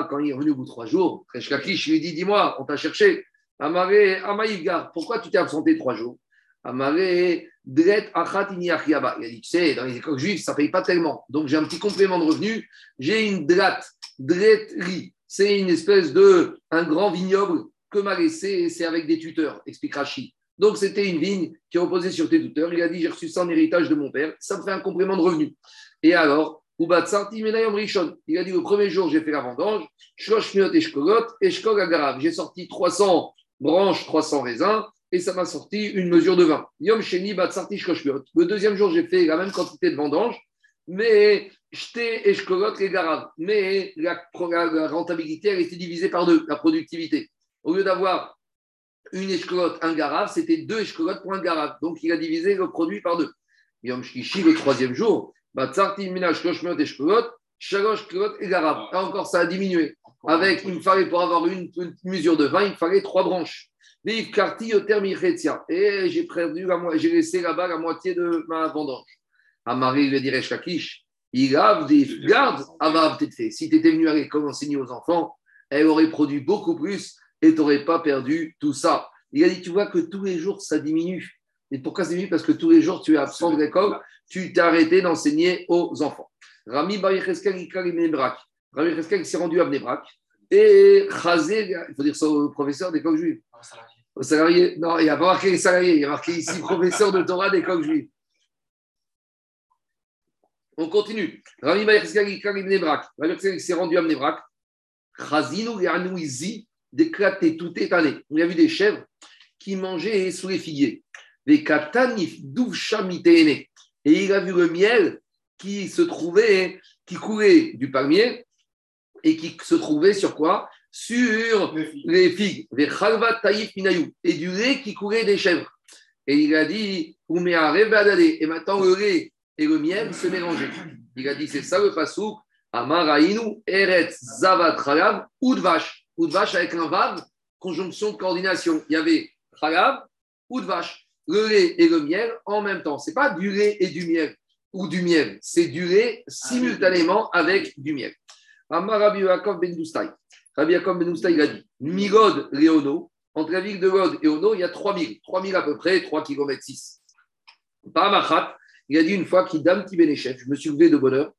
quand il est revenu au bout de trois jours, Reshkakish lui dit Dis-moi, on t'a cherché. Amaré, Amaïga, pourquoi tu t'es absenté trois jours? Amaré, Dret Achat Il a dit Tu sais, dans les écoles juives, ça ne paye pas tellement. Donc j'ai un petit complément de revenu. J'ai une drat, dretri. C'est une espèce de. un grand vignoble que m'a laissé, c'est avec des tuteurs, explique Rachid. Donc, c'était une vigne qui reposait sur tes tuteurs. Il a dit J'ai reçu ça en héritage de mon père. Ça me fait un complément de revenu. Et alors, il a dit le premier jour, j'ai fait la vendange, J'ai sorti 300 branches, 300 raisins, et ça m'a sorti une mesure de vin. Yom Sheni Le deuxième jour, j'ai fait la même quantité de vendange, mais j'étais Eshkolot et Garav. Mais la, rentabilité, elle était divisée par deux, la productivité. Au lieu d'avoir une Eshkolot, un Garav, c'était deux Eshkolot pour un Garav. Donc, il a divisé le produit par deux. Yom le troisième jour, et Là encore, ça a diminué. Avec, il me fallait, pour avoir une, mesure de vin, il me fallait trois branches. Et j'ai perdu, j'ai laissé là-bas la moitié de ma vendange. Marie lui dirait Shakish, il garde, Si tu étais venu à l'école enseigner aux enfants, elle aurait produit beaucoup plus et tu n'aurais pas perdu tout ça. Il a dit, tu vois que tous les jours, ça diminue. Et pourquoi c'est diminue? Parce que tous les jours, tu es absent de l'école tu t'es arrêté d'enseigner aux enfants. Rami Baricheskel, il s'est rendu à Bnebrak. Et Chazé, il faut dire ça au professeur d'école juive. Au salarié. Non, il n'y a pas marqué salarié, il y a marqué ici professeur de Torah d'école juive. On continue. Rami s'est rendu à Bnebrak. Chazino Yanouizi, déclaté tout étalé. On a vu des chèvres qui mangeaient sous les figuiers. Les katanif duvshamitene et il a vu le miel qui se trouvait, qui coulait du palmier et qui se trouvait sur quoi? Sur les figues, et du lait qui coulait des chèvres. Et il a dit, et maintenant le lait et le miel se mélangeaient. Il a dit, c'est ça le pasouk, Amarainu, Eretz, Zavat, Chalav, Udvash. Udvash avec un vav, conjonction de coordination. Il y avait Chalav, Udvash. le lait et le miel en même temps. C'est pas du lait et du miel ou du miel, c'est du lait simultanément avec du miel. Amar Rabbi Yaakov ben Doustay. Rabbi Yaakov ben il a dit Migod Léono, entre la ville de God et Ono, il y a 3000, 3000 à peu près, 3 km 6. Par il a dit une fois qu'il dame chef, je me suis levé de bonheur,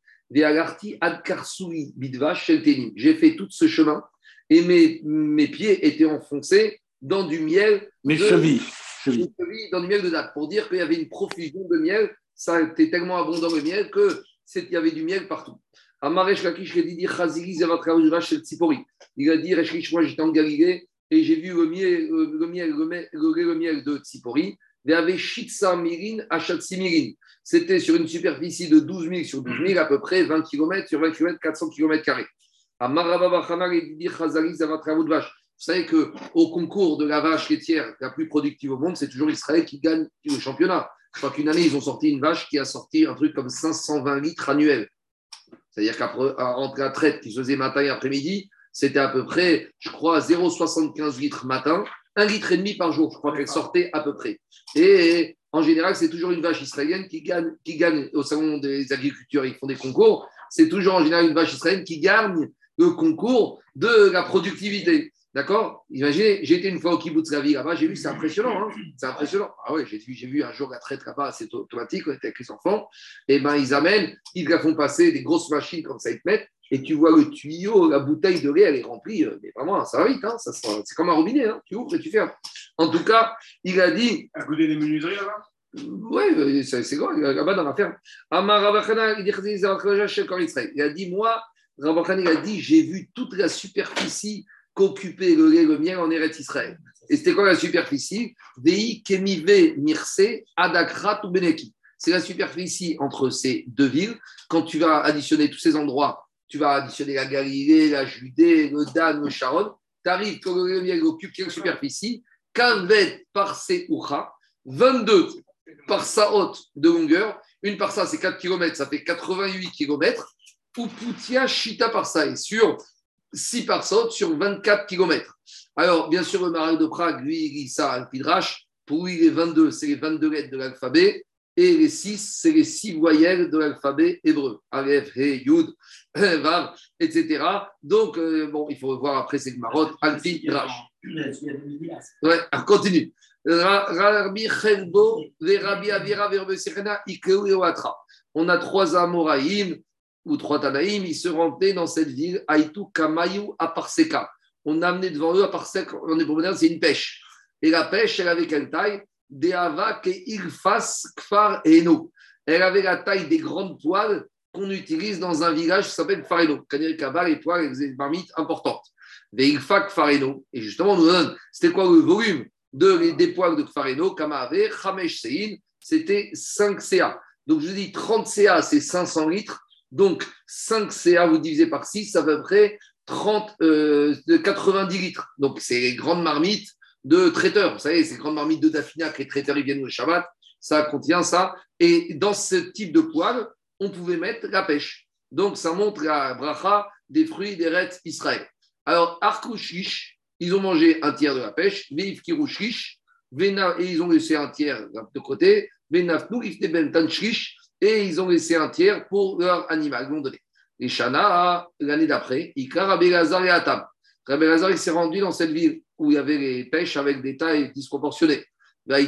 j'ai fait tout ce chemin et mes, mes pieds étaient enfoncés dans du miel. Mes chevilles. Dans du miel de date, pour dire qu'il y avait une profusion de miel. Ça était tellement abondant le miel que il y avait du miel partout. Il a dit, moi j'étais en Galilée et j'ai vu le miel, le miel, le miel, le miel de Tsipori. C'était sur une superficie de 12 000 sur 12 000, à peu près 20 km sur 20 km, 400 km. Vous savez qu'au concours de la vache laitière la plus productive au monde, c'est toujours Israël qui gagne le championnat. Je crois qu'une année, ils ont sorti une vache qui a sorti un truc comme 520 litres annuels. C'est-à-dire qu'entre la traite qui se faisait matin et après-midi, c'était à peu près, je crois, 0,75 litres matin, un litre et demi par jour, je crois qu'elle sortait à peu près. Et en général, c'est toujours une vache israélienne qui gagne, qui gagne au salon des agriculteurs, ils font des concours. C'est toujours en général une vache israélienne qui gagne le concours de la productivité. D'accord? Imaginez, j'ai été une fois au kibbutz vie là-bas, j'ai vu, c'est impressionnant. Hein c'est impressionnant. Ah ouais, j'ai vu, j'ai vu un jour la traite là-bas, c'est automatique, on était avec les enfants. Et ben ils amènent, ils la font passer des grosses machines comme ça, ils te mettent et tu vois le tuyau, la bouteille de lait, elle est remplie, euh, mais vraiment, ça va vite, hein, c'est comme un robinet, hein, tu ouvres et tu fermes. En tout cas, il a dit. À goûter des menuiseries là-bas? Oui, euh, c'est grand, là-bas dans la ferme. Il a dit, moi, il a dit, j'ai vu toute la superficie qu'occupait le lait, miel en Eretz Israël. Et c'était quoi la superficie? Vei Kemive Mirse Adakrat ou Beneki. C'est la superficie entre ces deux villes. Quand tu vas additionner tous ces endroits tu vas additionner la Galilée, la Judée, le Dan, le Sharon, tu arrives, quand le miel occupe quelle superficie? Kanvet par Oucha, 22 par sa haute de longueur, une par ça c'est 4 km, ça fait 88 km, ou Poutia Chita par ça, sur 6 par sa haute sur 24 km. Alors, bien sûr, le marin de Prague, lui, il lit ça à Pidrash, pour lui, les 22, c'est les 22 lettres de l'alphabet, et les 6, c'est les 6 voyelles de l'alphabet hébreu. Aleph, He, Yud, Vav, etc. Donc, euh, bon, il faut voir après, c'est le Marot, Alpin, Rash. Ouais, on continue. On a trois Amoraïm ou trois Tanaïm, ils se rendaient dans cette ville, Aïtou, Kamayou, Aparseka. On a amené devant eux, Aparseka, on est pour c'est une pêche. Et la pêche, elle avait quelle taille? Il fasse Kfar Eno. Elle avait la taille des grandes poêles qu'on utilise dans un village qui s'appelle Kfar Eno. Kaba, les poêles, des marmites importantes. Veilfa Kfar Eno. Et justement, on nous donne, c'était quoi le volume de, des poêles de Kfar Eno? Kamave, Chamesh Sein, c'était 5 CA. Donc je dis 30 CA, c'est 500 litres. Donc 5 CA, vous divisez par 6, ça fait à peu près 30, euh, 90 litres. Donc c'est les grandes marmites de traiteurs. Vous savez, ces grandes marmites de Daphnia que les traiteurs ils viennent le Shabbat, ça contient ça. Et dans ce type de poêle, on pouvait mettre la pêche. Donc, ça montre la bracha des fruits des rêtes Israël. Alors, Arkouchish, ils ont mangé un tiers de la pêche. Kirouchish, et ils ont laissé un tiers de côté. Venafnou, et ils ont laissé un tiers pour leur animal. Donné. Et Shana, l'année d'après, Ikar et Atam. Rabbi il s'est rendu dans cette ville où il y avait les pêches avec des tailles disproportionnées. Et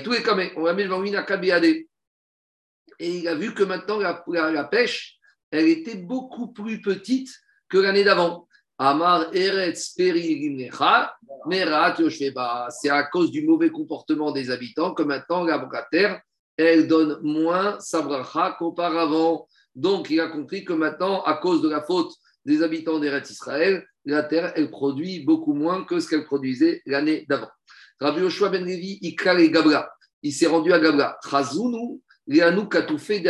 il a vu que maintenant, la, pêche, elle était beaucoup plus petite que l'année d'avant. Amar C'est à cause du mauvais comportement des habitants que maintenant la terre, elle donne moins sabracha qu'auparavant. Donc il a compris que maintenant, à cause de la faute des habitants d'Eretz Israël, la terre, elle produit beaucoup moins que ce qu'elle produisait l'année d'avant. Rabbi Yoshua ben Levi, Ikal et Gabra, il s'est rendu à Gabra. Katoufé,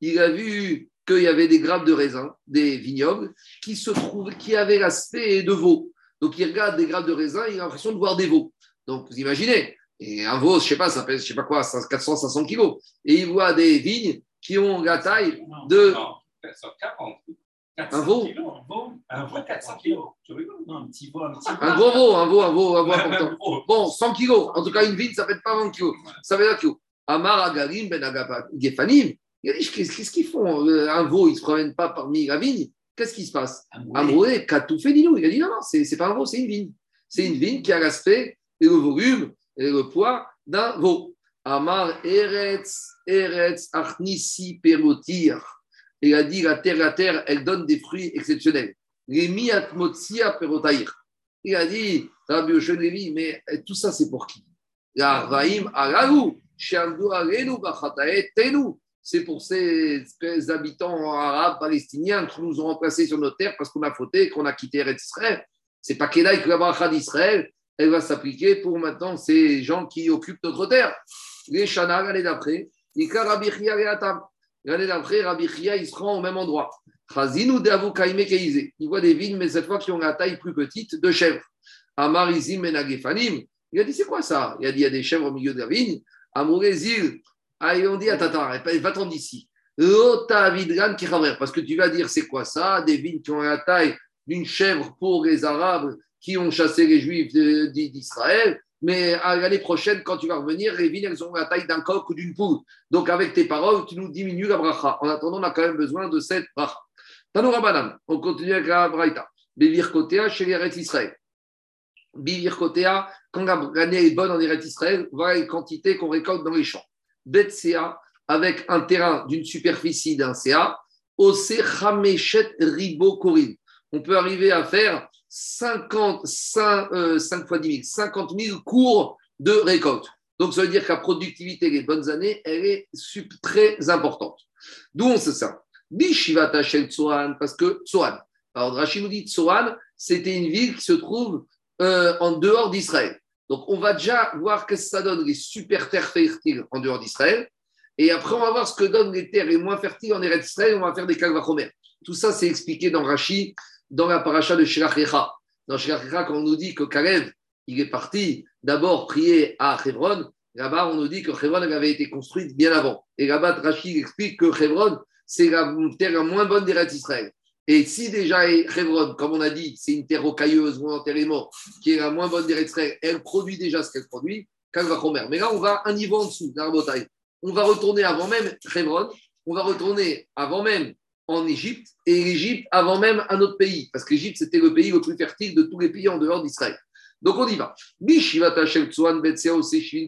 Il a vu qu'il y avait des grappes de raisin, des vignobles, qui se trouvent, qui avaient l'aspect de veaux. Donc il regarde des grappes de raisin, il a l'impression de voir des veaux. Donc vous imaginez, et un veau, je ne sais pas, ça pèse, je sais pas quoi, 400, 500 kilos. Et il voit des vignes qui ont la taille de. 400 Un veau kilos, Un veau, un veau 400 kilos. Tu rigoles Non, un petit veau, un petit Un gros veau, un veau, un veau, un veau important. Bon, 100 kilos. En tout cas, une vigne, ça fait pas 20 kilos. Ça fait 20 kilos. Amar Agarim Ben Gefanim. Il a dit Qu'est-ce qu'ils font Euh, Un veau, il ne se promène pas parmi la vigne? Qu'est-ce qui se passe? Amroué, Katou Fénilou. Il a dit Non, non, c'est pas un veau, c'est une vigne. C'est une vigne qui a l'aspect et le volume le poids d'un veau. Amar Eretz, Eretz, Arnisi, Perotir. Il a dit la terre, la terre, elle donne des fruits exceptionnels. Les miatmotsia perotaïr. Il a dit, Rabbi Oshon mais tout ça, c'est pour qui? La Raïm Alaou, Shamdu Alenu, Bachatae Tenu. C'est pour ces, habitants arabes, palestiniens qui nous ont remplacés sur notre terre parce qu'on a fauté, qu'on a quitté Eretz Israël. C'est pas Kedaï que la bracha d'Israël, elle va s'appliquer pour maintenant ces gens qui occupent notre terre. Les Shana, l'année d'après. L'année d'après, Rabbi Chia, il se rend au même endroit. Il voit des vignes, mais cette fois qui ont la taille plus petite de chèvres. Amar Izim Menagefanim. Il a dit, c'est quoi ça? Il a dit, il y a des chèvres au milieu de la vigne. Amourezil. Ah, ils ont dit, va-t'en d'ici. Parce que tu vas dire, c'est quoi ça? Des vignes qui ont la taille d'une chèvre pour les Arabes qui ont chassé les Juifs d'Israël. Mais à l'année prochaine, quand tu vas revenir, les vignes, elles ont la taille d'un coq ou d'une poule. Donc, avec tes paroles, tu nous diminues la bracha. En attendant, on a quand même besoin de cette bracha. Tanoura Banane, on continue avec la braïta. Bivir Kotea chez les Israël. Bivir Kotea, quand l'année est bonne en Eretz Israël, voilà les quantités qu'on récolte dans les champs. Bet CA, avec un terrain d'une superficie d'un CA, Ose Chameshet Ribo. On peut arriver à faire 50, 5, euh, 5 fois 10 000, 50 000 cours de récolte. Donc, ça veut dire que la productivité des bonnes années, elle est très importante. D'où on sait ça? Bishivata Shel Tsohan, parce que Tsohan. Alors, Rachid nous dit Tsohan, c'était une ville qui se trouve euh, en dehors d'Israël. Donc, on va déjà voir qu'est-ce que ça donne les super terres fertiles en dehors d'Israël. Et après, on va voir ce que donnent les terres les moins fertiles en Eretz Israël. On va faire des Kalvachomer. Tout ça, c'est expliqué dans Rashi, dans la paracha de Shirach Echa. Dans Shirach Echa, quand on nous dit que Kalev, il est parti d'abord prier à Hebron, là-bas, on nous dit que Hebron avait été construite bien avant. Et là-bas, Rashi explique que Hebron, c'est la terre la moins bonne d'Eretz Israël. Et si déjà Hebron, comme on a dit, c'est une terre rocailleuse morte, qui est la moins bonne d'Eretz Israël, elle produit déjà ce qu'elle produit, Kalvachomer. Mais là, on va un niveau en dessous, d'Arbotaï. On va retourner avant même Hebron, on va retourner avant même en Égypte, et l'Égypte avant même un autre pays, parce que l'Égypte, c'était le pays le plus fertile de tous les pays en dehors d'Israël. Donc on y va.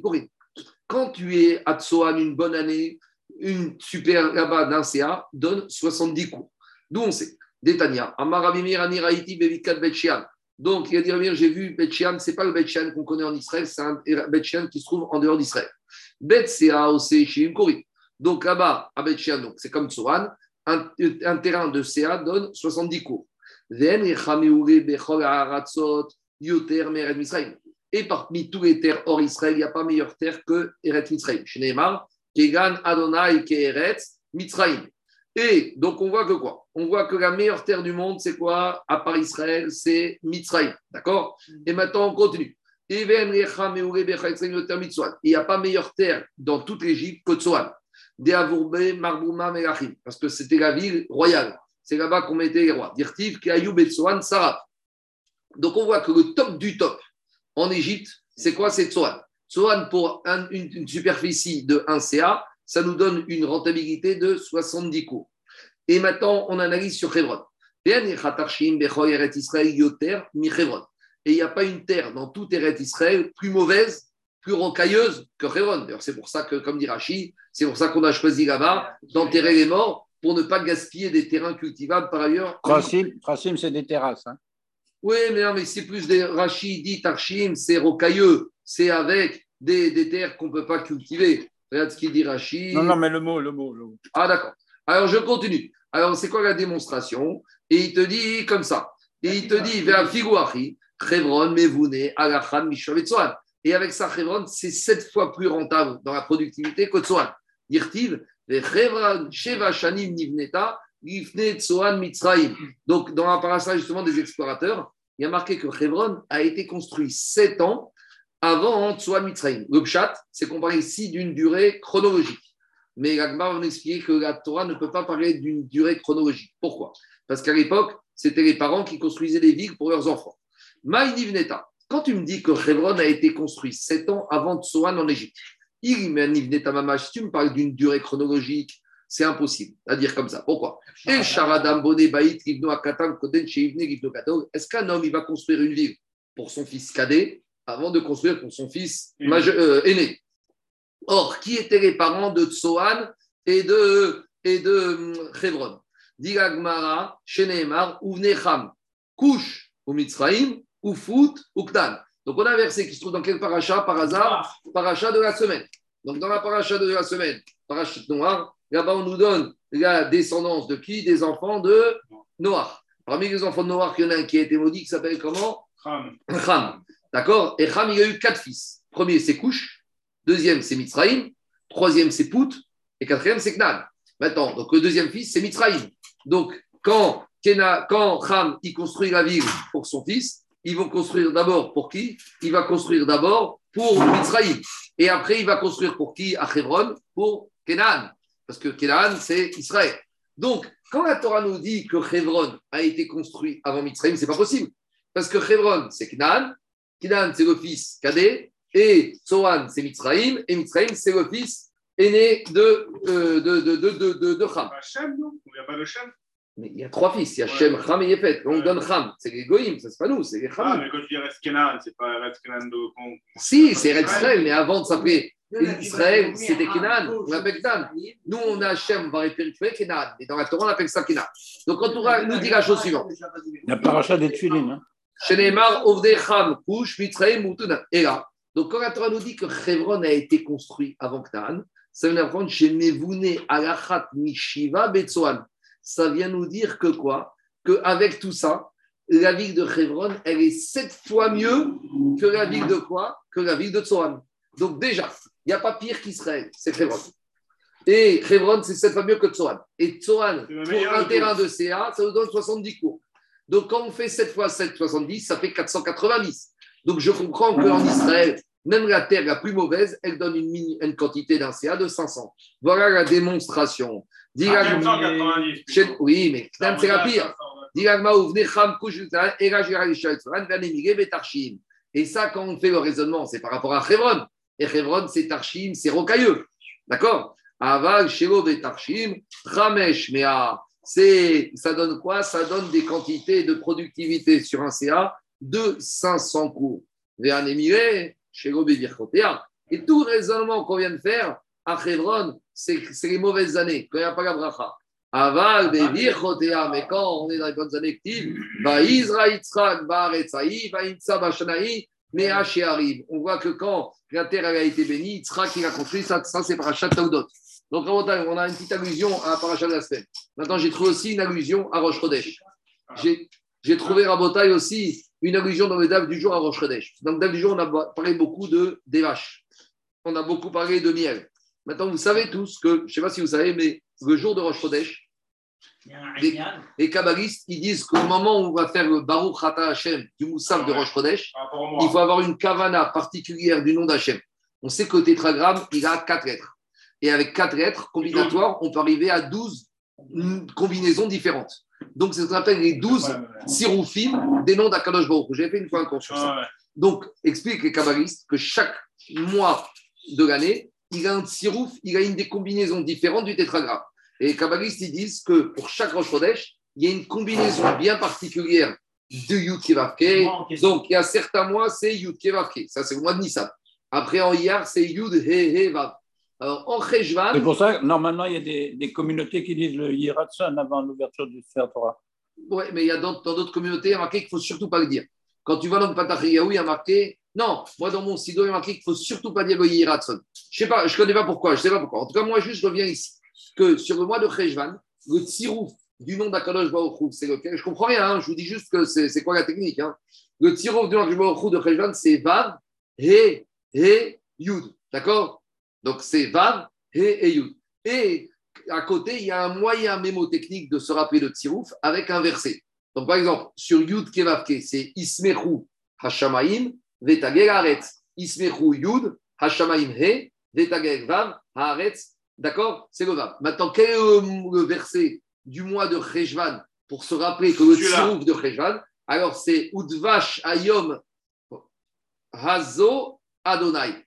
Korim. Quand tu es à Tsohan une bonne année, une super là-bas d'un CA donne 70 cours. D'où on sait. Détania, Amarabimir Aniraïti Bevikat Betchian. Donc, il a dit j'ai vu Betchian, ce n'est pas le Betchian qu'on connaît en Israël, c'est un Betchian qui se trouve en dehors d'Israël. Betsea Ose Shivin Korim. Donc là-bas, à Betchian, c'est comme Tsohan, un, terrain de CA donne 70 cours. Et parmi tous les terres hors Israël, il n'y a pas meilleure terre que Eretz Mitzrayim. Et donc, on voit que quoi? On voit que la meilleure terre du monde, c'est quoi? À part Israël, c'est Mitzrayim. D'accord? Et maintenant, on continue. Il n'y a pas meilleure terre dans toute l'Égypte que Tsoan. Deavourbe Marbouma Melachim. Parce que c'était la ville royale. C'est là-bas qu'on mettait les rois. Dirtiv Keayoub et Tsoan Sarah. Donc, on voit que le top du top en Égypte, c'est quoi? C'est Tsoan. Tsoan, pour un- une, superficie de 1 CA, ça nous donne une rentabilité de 70 cours. Et maintenant, on analyse sur Hebron. Et il n'y a pas une terre dans tout Eretz Israël plus mauvaise, plus rocailleuse que Hebron. D'ailleurs, c'est pour ça que, comme dit Rashi, c'est pour ça qu'on a choisi là-bas d'enterrer les morts pour ne pas gaspiller des terrains cultivables par ailleurs. Trasim, c'est des terrasses. hein. Oui, mais non, mais c'est plus des Rashi dit Tarshim, c'est rocailleux, c'est avec des, des terres qu'on ne peut pas cultiver. Regarde ce qu'il dit Rashi. Non, non, mais le mot, le mot. Le mot. Ah, d'accord. Alors, je continue. Alors, c'est quoi la démonstration? Et il te dit comme ça. Et il te dit, vers Figuachi, Chevron, Mevune, Alachan, Mishov et avec ça, Chevron, c'est sept fois plus rentable dans la productivité que Tsoan. Dirtiv, Chevron, Sheva Shanim Nivneta, Ifne Tsoan Mitzraim. Donc, dans la parasage justement des explorateurs, il y a marqué que Chevron a été construit sept ans avant Tsoan Mitzraim. Le Pshat, c'est qu'on parle ici d'une durée chronologique. Mais l'Agmar va expliquer que la Torah ne peut pas parler d'une durée chronologique. Pourquoi? Parce qu'à l'époque, c'était les parents qui construisaient des villes pour leurs enfants. Maïnivneta, quand tu me dis que Hebron a été construit sept ans avant Tsoan en Égypte, si tu me parles d'une durée chronologique, c'est impossible à dire comme ça. Pourquoi? Est-ce qu'un homme il va construire une ville pour son fils cadet avant de construire pour son fils euh, aîné? Or, qui étaient les parents de Tsoan et de, et de Hebron? Digagmara, Sheneemar, Uvnecham, Kush, ou Mitzraim, ou Fout, ou Ktan. Donc, on a un verset qui se trouve dans quel paracha Par hasard, paracha de la semaine. Donc, dans la paracha de la semaine, paracha noir, là-bas, on nous donne la descendance de qui? Des enfants de Noir. Parmi les enfants de Noir, il y en a un qui a été maudit qui s'appelle comment? Cham. D'accord? Et Cham, il a eu quatre fils. Premier, c'est Kush. Deuxième, c'est Mitzraïm. Troisième, c'est Pout. Et quatrième, c'est Knan. Maintenant, donc le deuxième fils, c'est Mitzraïm. Donc, quand, Kena, quand Ham il construit la ville pour son fils, ils vont construire d'abord pour qui? Il va construire d'abord pour Mitzraïm. Et après, il va construire pour qui? À Hebron, pour Kenan. Parce que Kenan, c'est Israël. Donc, quand la Torah nous dit que Hebron a été construit avant Mitzraïm, ce n'est pas possible. Parce que Hebron, c'est Kenan. Kenan, c'est le fils cadet. Et Tsoan, c'est Mitzraïm. Et Mitzraïm, c'est le fils aîné de, euh, de, de, de, de, de, de Ham. Hachem, Il n'y a pas de Shem Mais il y a trois fils. Il y a Shem, Ham et Yefet. On donne Ham. C'est les Goïm, ça c'est pas nous, c'est les Ah, Ham. mais quand tu dis Eretz Kenan, c'est pas Eretz Kenan de. Si, c'est Israël, mais avant de s'appeler Israël, c'était Kenan. On l'appelle Kenan. Nous, on a Hachem, on va récupérer Kenan. Et dans la Torah, on appelle ça Kenan. Donc, quand on nous dit la chose suivante. La paracha des Tfilin. Hein. Shenemar, Ovdei Ham, Kush, Mutuna. Et là, donc quand la Torah nous dit que Hebron a été construit avant Canaan, ça vient d'apprendre chez Mevune Alachat Mishiva Betsoan. Ça vient nous dire que quoi? Qu'avec tout ça, la ville de Hebron, elle est sept fois mieux que la ville de quoi? Que la ville de Tsoan. Donc déjà, il n'y a pas pire qu'Israël, c'est Hebron. Et Hebron, c'est sept fois mieux que Tsoan. Et le pour un terrain de CA, ça nous donne 70 cours. Donc quand on fait 7 fois 7, 70, ça fait 490. Donc je comprends qu'en Israël, même la terre la plus mauvaise, elle donne une, mini- une quantité d'un CA de 500. Voilà la démonstration. Dis la- 490. chez- Oui, mais c'est la pire. Et ça, quand on fait le raisonnement, c'est par rapport à Hebron. Et Hebron, c'est Tarshim, c'est rocailleux. D'accord? Aval, Shelo, Betarshim, Ramesh, Mea. C'est, ça donne quoi? Ça donne des quantités de productivité sur un CA de 500 cours. Et tout raisonnement qu'on vient de faire à Hebron, c'est les mauvaises années, quand il n'y a pas la bracha. Aval, Bevirkotea, mais quand on est dans les bonnes années actives, va Isra, Yitzhak, va Aretzaï, va Imtsa, Bashanaï, mais H arrive. On voit que quand la terre elle a été bénie, Yitzhak qui a construit, ça, ça c'est Parachat Taudot. Donc on a une petite allusion à Parachat de la semaine. Maintenant, j'ai trouvé aussi une allusion à Rosh Chodesh. J'ai j'ai trouvé Rabotai aussi une allusion dans le DAF du jour à Rosh Chodesh. Dans le DAF du jour, on a parlé beaucoup de, des vaches. On a beaucoup parlé de miel. Maintenant, vous savez tous que, je ne sais pas si vous savez, mais le jour de Rosh Chodesh, les, les kabbalistes, ils disent qu'au moment où on va faire le Baruch Hata Hashem du Moussaf de Rosh Chodesh, il faut avoir une kavana particulière du nom d'Hachem. On sait que le tétragramme, il a quatre lettres. Et avec quatre lettres combinatoires, on peut arriver à 12 mm, combinaisons différentes. Donc, c'est ce qu'on appelle les 12 siroufim des noms d'Akadosh Baruch. J'ai fait une fois un cours sur ça. Donc, explique les kabbalistes que chaque mois de l'année, il a un sirouf, il a une des combinaisons différentes du tétragramme. Et les kabbalistes, ils disent que pour chaque Rosh Chodesh, il y a une combinaison bien particulière de Yud Kevavke. Donc, il y a certains mois, c'est Yud Kevavke. Ça, c'est le mois de Nissan. Après, en Iyar, c'est Yud He He Vav. Alors, en C'est Cheshvan, pour ça que normalement, il y a des, des communautés qui disent le Yiratson avant l'ouverture du Sefer Torah. ouais, mais il y a dans dans d'autres communautés, il y a marqué qu'il ne faut surtout pas le dire. Quand tu vas dans le Patachiyahu, il y a marqué, non, moi dans mon sido, il ne faut surtout pas dire le Yiratson. Je sais pas, je connais pas pourquoi, je sais pas pourquoi. En tout cas, moi, juste, je reviens ici. Que sur le mois de Cheshvan, le tsirouf du nom d'Akadosh Baruch Hu, c'est lequel? Je comprends rien, hein, je vous dis juste que c'est quoi la technique. Hein. Le tsirouf du nom d'Akadosh de Cheshvan, c'est Vav, He, He, Yud. D'accord? Donc, c'est Vav, He et Yud. Et à côté, il y a un moyen mémotechnique de se rappeler le tsirouf avec un verset. Donc, par exemple, sur Yud Kevavke, c'est Ismechu Hashamaim, Vetagel Haaretz. Ismechu Yud, Hashamaim He, Vetagel Vav, Haaretz. D'accord? C'est le Vav. Maintenant, quel est le, verset du mois de Cheshvan pour se rappeler que le tsirouf de Khejvan, alors c'est Udvash Ayom Hazo Adonai.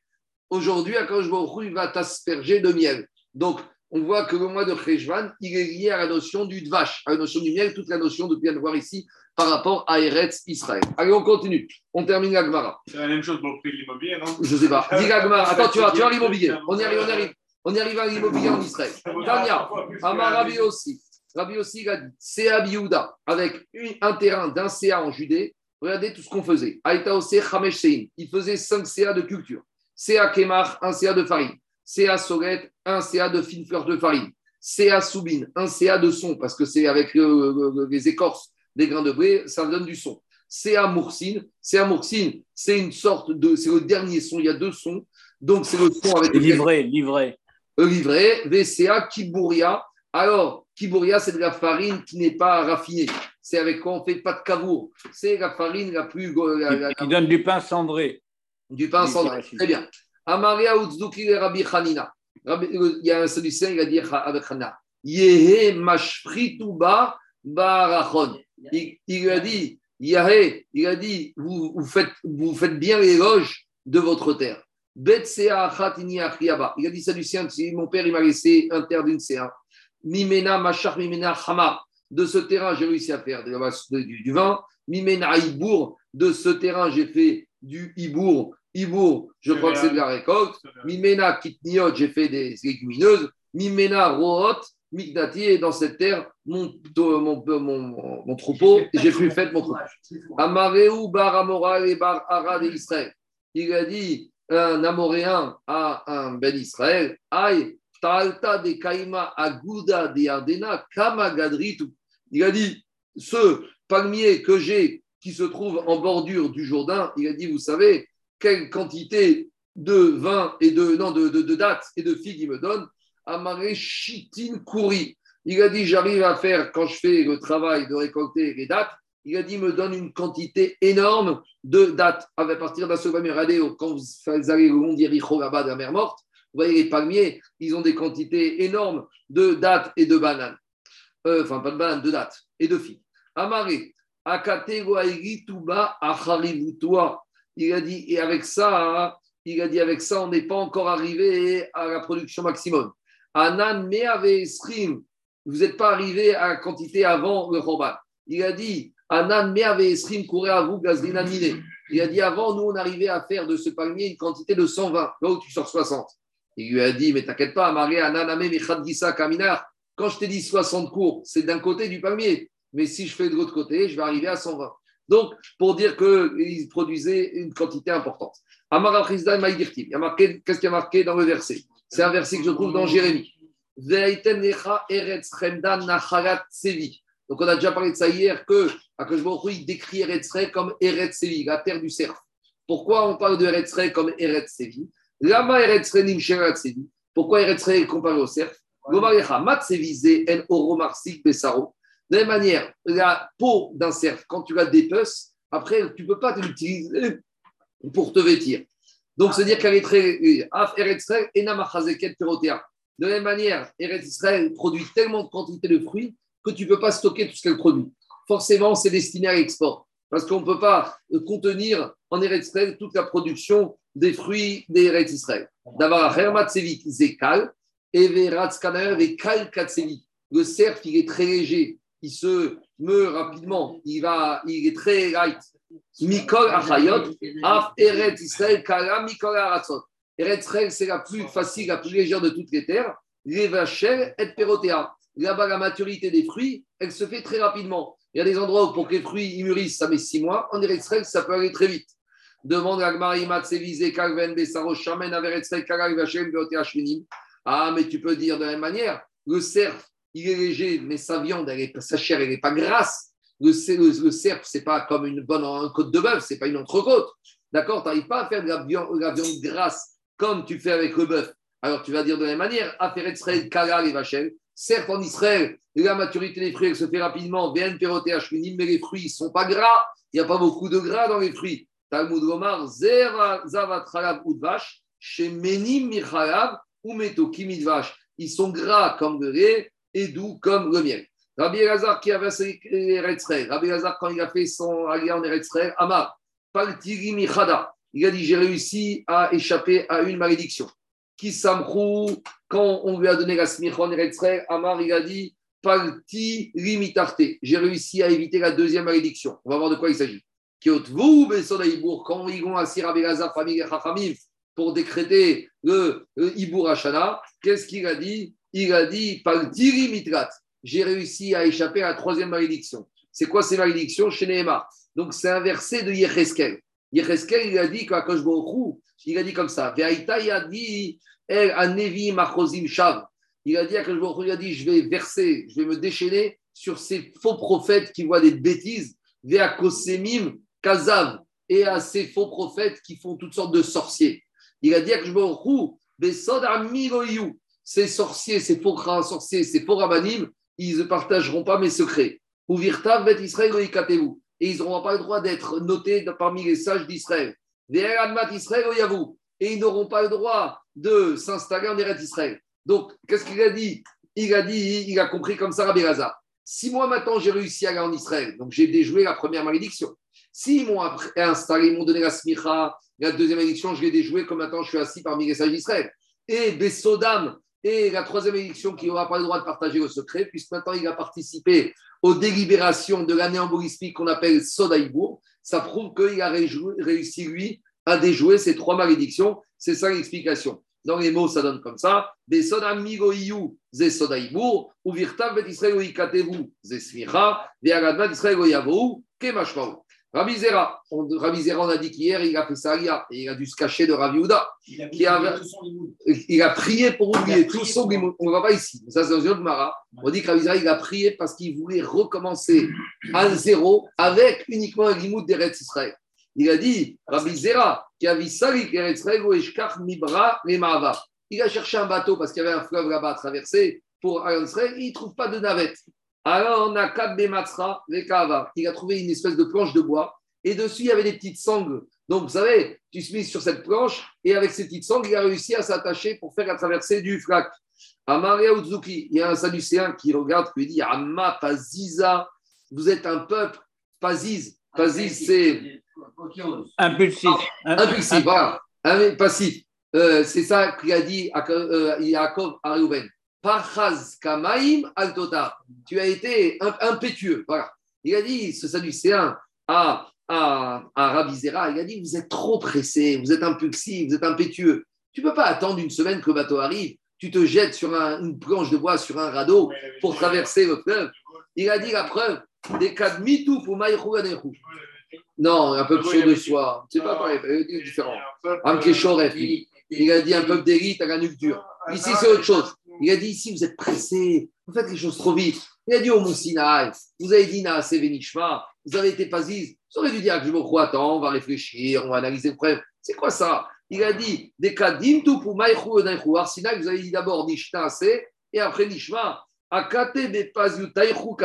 Aujourd'hui, Akadosh Baruch il va t'asperger de miel. Donc, on voit que le mois de Khejvan, il est lié à la notion du Dvash, à la notion du miel, toute la notion de bien de voir ici par rapport à Eretz Israël. Allez, on continue. On termine la Gemara. C'est la même chose pour le prix de l'immobilier, non? Je sais pas. Dis la Gemara. Attends, tu vas, tu vas l'immobilier. On y arrive, on y arrive. On y arrive à l'immobilier en Israël. Tania, Amar Rabbi aussi. Rabbi aussi, il a dit Sea Biouda, avec un terrain d'un CA en Judée. Regardez tout ce qu'on faisait. Aïta Ose Chamesh Sein. Il faisait 5 CA de culture. CA Kemar, un CA de farine. CA Soret, un CA de fine fleur de farine. CA Soubine, un CA de son, parce que c'est avec euh, euh, les écorces des grains de blé, ça donne du son. CA Moursine. CA Moursine, c'est une sorte de. C'est le dernier son. Il y a deux sons. Donc, c'est le son avec lequel- Livré, livré. livré, VCA, Kibouria. Alors, Kibouria, c'est de la farine qui n'est pas raffinée. C'est avec quoi on fait pas de cavour. C'est la farine la plus. la- la- Qui, qui donne du pain cendré. du pain cendré. Très bien. Amaria Uzdouki et Rabbi Hanina. Il y a un Sadducéen, il a dit avec Hana. Yehe mashprituba barachon. Il, a dit, Yahé, il a dit, vous, vous, faites, vous faites bien l'éloge de votre terre. Betsea achiaba. Il a dit Sadducéen, mon père il m'a laissé un terre d'une CA. Mimena machar mimena chama. De ce terrain, j'ai réussi à faire du, du vin. Mimena ibour. De ce terrain, j'ai fait du ibour. Ibour, je crois que c'est de la récolte. Mimena kitniot, j'ai fait des légumineuses. Mimena rohot, miknati, et dans cette terre, mon, mon, mon, mon troupeau, j'ai pu faire mon troupeau. Amareu bar Amora et bar Arad et Israël. Il a dit un Amoréen à un Ben Israël, Aïe, Talta de Kaima Aguda de Ardena, Kama Gadritu. Il a dit ce palmier que j'ai qui se trouve en bordure du Jourdain, il a dit, vous savez, quelle quantité de vin et de, non, de, de, dattes et de figues il me donne Amaré Chitin. Il a dit, j'arrive à faire, quand je fais le travail de récolter les dattes, il a dit, il me donne une quantité énorme de dattes. À partir d'un regardez, quand vous allez le long d'Yericho, là-bas, de la mer morte, vous voyez, les palmiers, ils ont des quantités énormes de dattes et de bananes. Euh, enfin, pas de bananes, de dattes et de figues. Amaré, Akate Tuba Acharivutua. Il a dit, et avec ça, il a dit, avec ça, on n'est pas encore arrivé à la production maximum. Anan Meave Esrim, vous n'êtes pas arrivé à la quantité avant le Choban. Il a dit, Anan Meave Esrim courait à vous, Gazrina Miné. Il a dit, avant, nous, on arrivait à faire de ce palmier une quantité de 120, là où tu sors 60. Il lui a dit, mais t'inquiète pas, Marie Ananame Mechadgisa Kaminar, quand je t'ai dit 60 cours, c'est d'un côté du palmier. Mais si je fais de l'autre côté, je vais arriver à 120. Donc, pour dire qu'ils produisaient une quantité importante. Amara Frisda Maïdirtim. Il y a marqué, qu'est-ce qu'il y a marqué dans le verset? C'est un verset que je trouve dans Jérémie. Donc, on a déjà parlé de ça hier, que il décrit Eretz Re comme Eretz la terre du cerf. Pourquoi on parle de Eretz Re comme Eretz Lama Eretz Re nim. Pourquoi Eretz Re est comparé au cerf? De la même manière, la peau d'un cerf, quand tu la dépeces, après, tu ne peux pas l'utiliser pour te vêtir. Donc, c'est-à-dire qu'elle est très. De la même manière, Eretz Israël produit tellement de quantité de fruits que tu ne peux pas stocker tout ce qu'elle produit. Forcément, c'est destiné à l'export. Parce qu'on ne peut pas contenir en Eretz Israël toute la production des fruits d'Eretz Israël. Sevik Zekal, et Kal. Le cerf, il est très léger, il se meurt rapidement, il, va, il est très light. Mikol Achayot, Af Eretz Israël, Kala Mikol Aratzot. Eretz Israël, c'est la plus facile, la plus légère de toutes les terres. Les et Perotea. Là-bas, la maturité des fruits, elle se fait très rapidement. Il y a des endroits où pour que les fruits mûrissent, ça met six mois. En Eretz Israël, ça peut aller très vite. Demande à Gmarimat, Sevize, Kalven, Bessaro, Shamen, Averetz Israël, Vachem, Perotea, Shminim. Ah, mais tu peux dire de la même manière, le cerf, il est léger, mais sa viande, sa chair, elle n'est pas grasse. Le, le, le cerf, ce n'est pas comme une bonne un côte de bœuf, ce n'est pas une entrecôte. D'accord? Tu n'arrives pas à faire de la viande, la viande grasse comme tu fais avec le bœuf. Alors tu vas dire de la même manière, Affaire Israël, et Vachel. Certes, en Israël, la maturité des fruits elle se fait rapidement, VN, mais les fruits ne sont pas gras. Il n'y a pas beaucoup de gras dans les fruits. Talmud Gomar, Udvash, chez Menim Michalav ou Meto Kimidvash. Ils sont gras comme le lait et doux comme le miel. Rabbi Elazar qui a versé Rabbi Elazar quand il a fait son allié en Eretzrel, Amar, Paltiri Michada, il a dit j'ai réussi à échapper à une malédiction. Qui quand on lui a donné la smicha en Amar il a dit Palti j'ai réussi à éviter la deuxième malédiction. On va voir de quoi il s'agit. Quand ils vont à Rabbi Elazar, famille Chachamim, pour décréter le, le Ibour qu'est-ce qu'il a dit Il a dit Paltiri Mitrat j'ai réussi à échapper à la troisième malédiction. C'est quoi ces malédictions? Chez Nehemar. Donc, c'est un verset de Yecheskel. Yecheskel, il a dit qu'Akash il a dit comme ça. Il a dit El anevi machozim shav. Il a dit à il a dit je vais verser, je vais me déchaîner sur ces faux prophètes qui voient des bêtises. Kazav. Et à ces faux prophètes qui font toutes sortes de sorciers. Il a dit à Baruch Besod ces sorciers, ces faux sorciers, ces faux rabbinim, ils ne partageront pas mes secrets. Ou virtav Israël Et ils n'auront pas le droit d'être notés parmi les sages d'Israël. Et ils n'auront pas le droit de s'installer en Israël. Donc, qu'est-ce qu'il a dit? Il a dit, il a compris comme ça Rabbi Gaza. Si moi maintenant j'ai réussi à aller en Israël, donc j'ai déjoué la première malédiction. S'ils m'ont installé, ils m'ont donné la smicha, la deuxième malédiction, je l'ai déjoué comme maintenant je suis assis parmi les sages d'Israël. Et Besodam, et la troisième élection qui n'aura pas le droit de partager le secret, puisque maintenant il a participé aux délibérations de l'année embolismique qu'on appelle Sodaïbourg, ça prouve qu'il a réussi, lui, à déjouer ces trois malédictions. C'est ça l'explication. Dans les mots, ça donne comme ça. Des Sodamigoyu ze Sodaïbourg, ou Virtav bet Israël ikatevu ze Smicha, ve Agadma d'Israël ke Rabbi Zera, on, on a dit qu'hier, il a fait ça, et il a dû se cacher de Rabbi Houda. Il a, il a prié pour oublier tout son limoud. On ne va pas ici, ça c'est dans une autre mara. On dit que Rabbi Zera, il a prié parce qu'il voulait recommencer à zéro avec uniquement un limoud d'Eretz Israël. Il a dit, Rabbi Zera, qui a vu ça, Mibra, Il a cherché un bateau parce qu'il y avait un fleuve là-bas à traverser pour Israël, il ne trouve pas de navette. Alors, on a quatre Bematsra, Kava. Il a trouvé une espèce de planche de bois et dessus, il y avait des petites sangles. Donc, vous savez, tu te mets sur cette planche et avec ces petites sangles, il a réussi à s'attacher pour faire la traversée du flac. À Maria Uzuki, il y a un Sadducéen qui regarde et dit Amma Paziza, vous êtes un peuple, Paziz. Paziz, c'est. Impulsif. Impulsif, voilà. Passif. Euh, c'est ça qu'il a dit à euh, Yaakov à Reuven. Parchaz Kamaim Altota. Tu as été impétueux. Voilà. Il a dit, ce Sadducéen à, à, à Rabizera, il a dit Vous êtes trop pressé, vous êtes impulsif, vous êtes impétueux. Tu ne peux pas attendre une semaine que le bateau arrive. Tu te jettes sur une planche de bois, sur un radeau pour traverser le fleuve. Il a dit la preuve des cas de mitou pour Non, un peuple chaud de soi. C'est pas pareil, c'est différent. Il a dit un peuple d'élite à la nuque dure. Ici, c'est autre chose. Il a dit ici, vous êtes pressé, vous faites les choses trop vite. Il a dit au Mont vous avez dit na Venishma, vous avez été pasise. Vous auriez dû dire que je me crois, attends, on va réfléchir, on va analyser le problème. C'est quoi ça? Il a dit des cas d'imtu pour maïchou et Arsinaï, vous avez dit d'abord Nishta et après Nishma. Akate de taïchou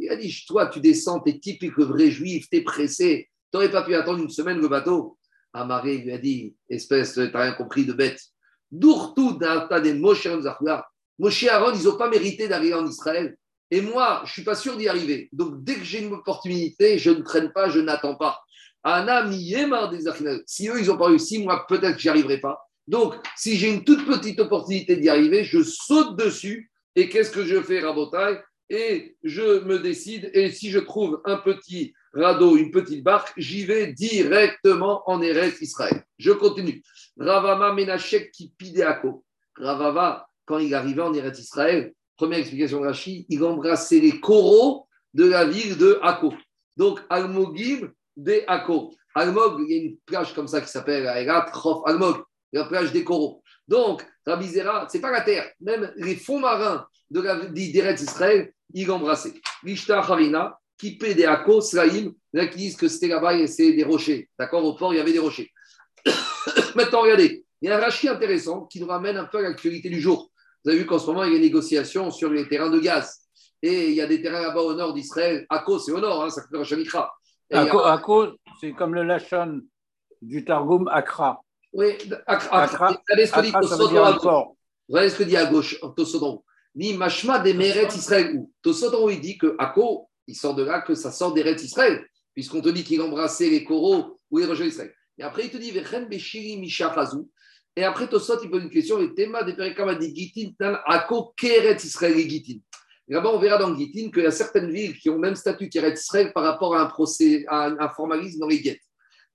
Il a dit toi, tu descends, t'es typique vrai juif, t'es pressé. Tu n'aurais pas pu attendre une semaine le bateau. Amaré lui a dit espèce, t'as rien compris de bête. Dourtou d'Ata des Moshe Moshe et Aaron, ils n'ont pas mérité d'arriver en Israël. Et moi, je ne suis pas sûr d'y arriver. Donc, dès que j'ai une opportunité, je ne traîne pas, je n'attends pas. Si eux, ils n'ont pas réussi, moi, peut-être que j'y arriverai pas. Donc, si j'ai une toute petite opportunité d'y arriver, je saute dessus. Et qu'est-ce que je fais, Rabotai? Et je me décide. Et si je trouve un petit radeau, une petite barque, j'y vais directement en Eretz Israël. Je continue. Ravama Menachek qui pidéako. Ravava, quand il arrivait en Eretz Israël, première explication de Rachid, il embrassait les coraux de la ville de Akko. Donc, Almogim de Akko. Almog, il y a une plage comme ça qui s'appelle Almog, la plage des coraux. Donc, Rabbi Zera, ce n'est pas la terre, même les fonds marins de d'Eretz Israël, il embrassait. Lishta Harina, paie des Akko, Slaim, là qui disent que c'était là-bas et c'est des rochers. D'accord Au port, il y avait des rochers. Maintenant, regardez, il y a un rachis intéressant qui nous ramène un peu à l'actualité du jour. Vous avez vu qu'en ce moment, il y a des négociations sur les terrains de gaz. Et il y a des terrains là-bas au nord d'Israël. Akko, c'est au nord, hein, ça fait Rachanikra. Akko, c'est comme le Lachon du Targum Akra. Oui, Akra. Regardez ce que dit Tosodon à gauche. Regardez ce que dit à gauche, Tosodon? ni Mashma des Meret Israël. Ou Tosot, il dit que Ako, il sort de là que ça sort des Rets Israël, puisqu'on te dit qu'il embrassait les coraux ou les rejoint Israël. Et après, il te dit Vechen Beshiri Misha Et après, Tosot, il pose une question le thème des Perekama des Gitin, Ako Keret Israël et Gitin. Là-bas, on verra dans Gitin qu'il y a certaines villes qui ont le même statut qu'Eretz Israël par rapport à un, procès, à un, formalisme dans les guettes.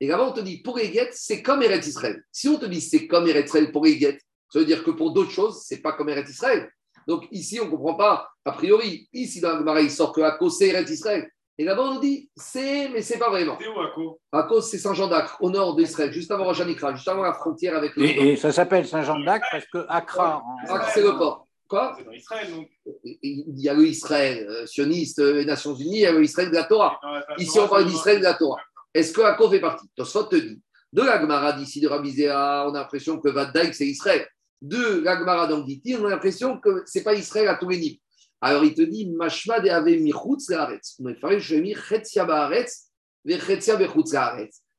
Et là-bas, on te dit, pour les guettes, c'est comme Eretz Israël. Si on te dit c'est comme Eretz Israël pour les guettes, ça veut dire que pour d'autres choses, c'est pas comme Eretz Israël. Donc ici, on ne comprend pas, a priori. Ici, dans le il sort que Akko, c'est Eretz Israël? Et là-bas, on nous dit, c'est, mais c'est pas vraiment. C'est où Akko Akko, c'est Saint-Jean d'Acre, au nord d'Israël, juste avant Rojanikra, juste avant la frontière avec le. Et, et ça s'appelle Saint-Jean d'Acre parce que Accra. Acre, c'est le port. Quoi? C'est dans Israël, donc. Il y a le Israël euh, sioniste, euh, les Nations Unies, il y a le Israël de la Torah. Ici, on parle d'Israël de la Torah. Est-ce que Akko fait partie? Tosfot te dit. De la Gemara d'ici de Rabizéa, on a l'impression que Vaddaïk, c'est Israël. De la Gemara d'Angiti, on a l'impression que ce n'est pas Israël à tous les niveaux. Alors il te dit, Mashma de Ave Michutz Laaretz.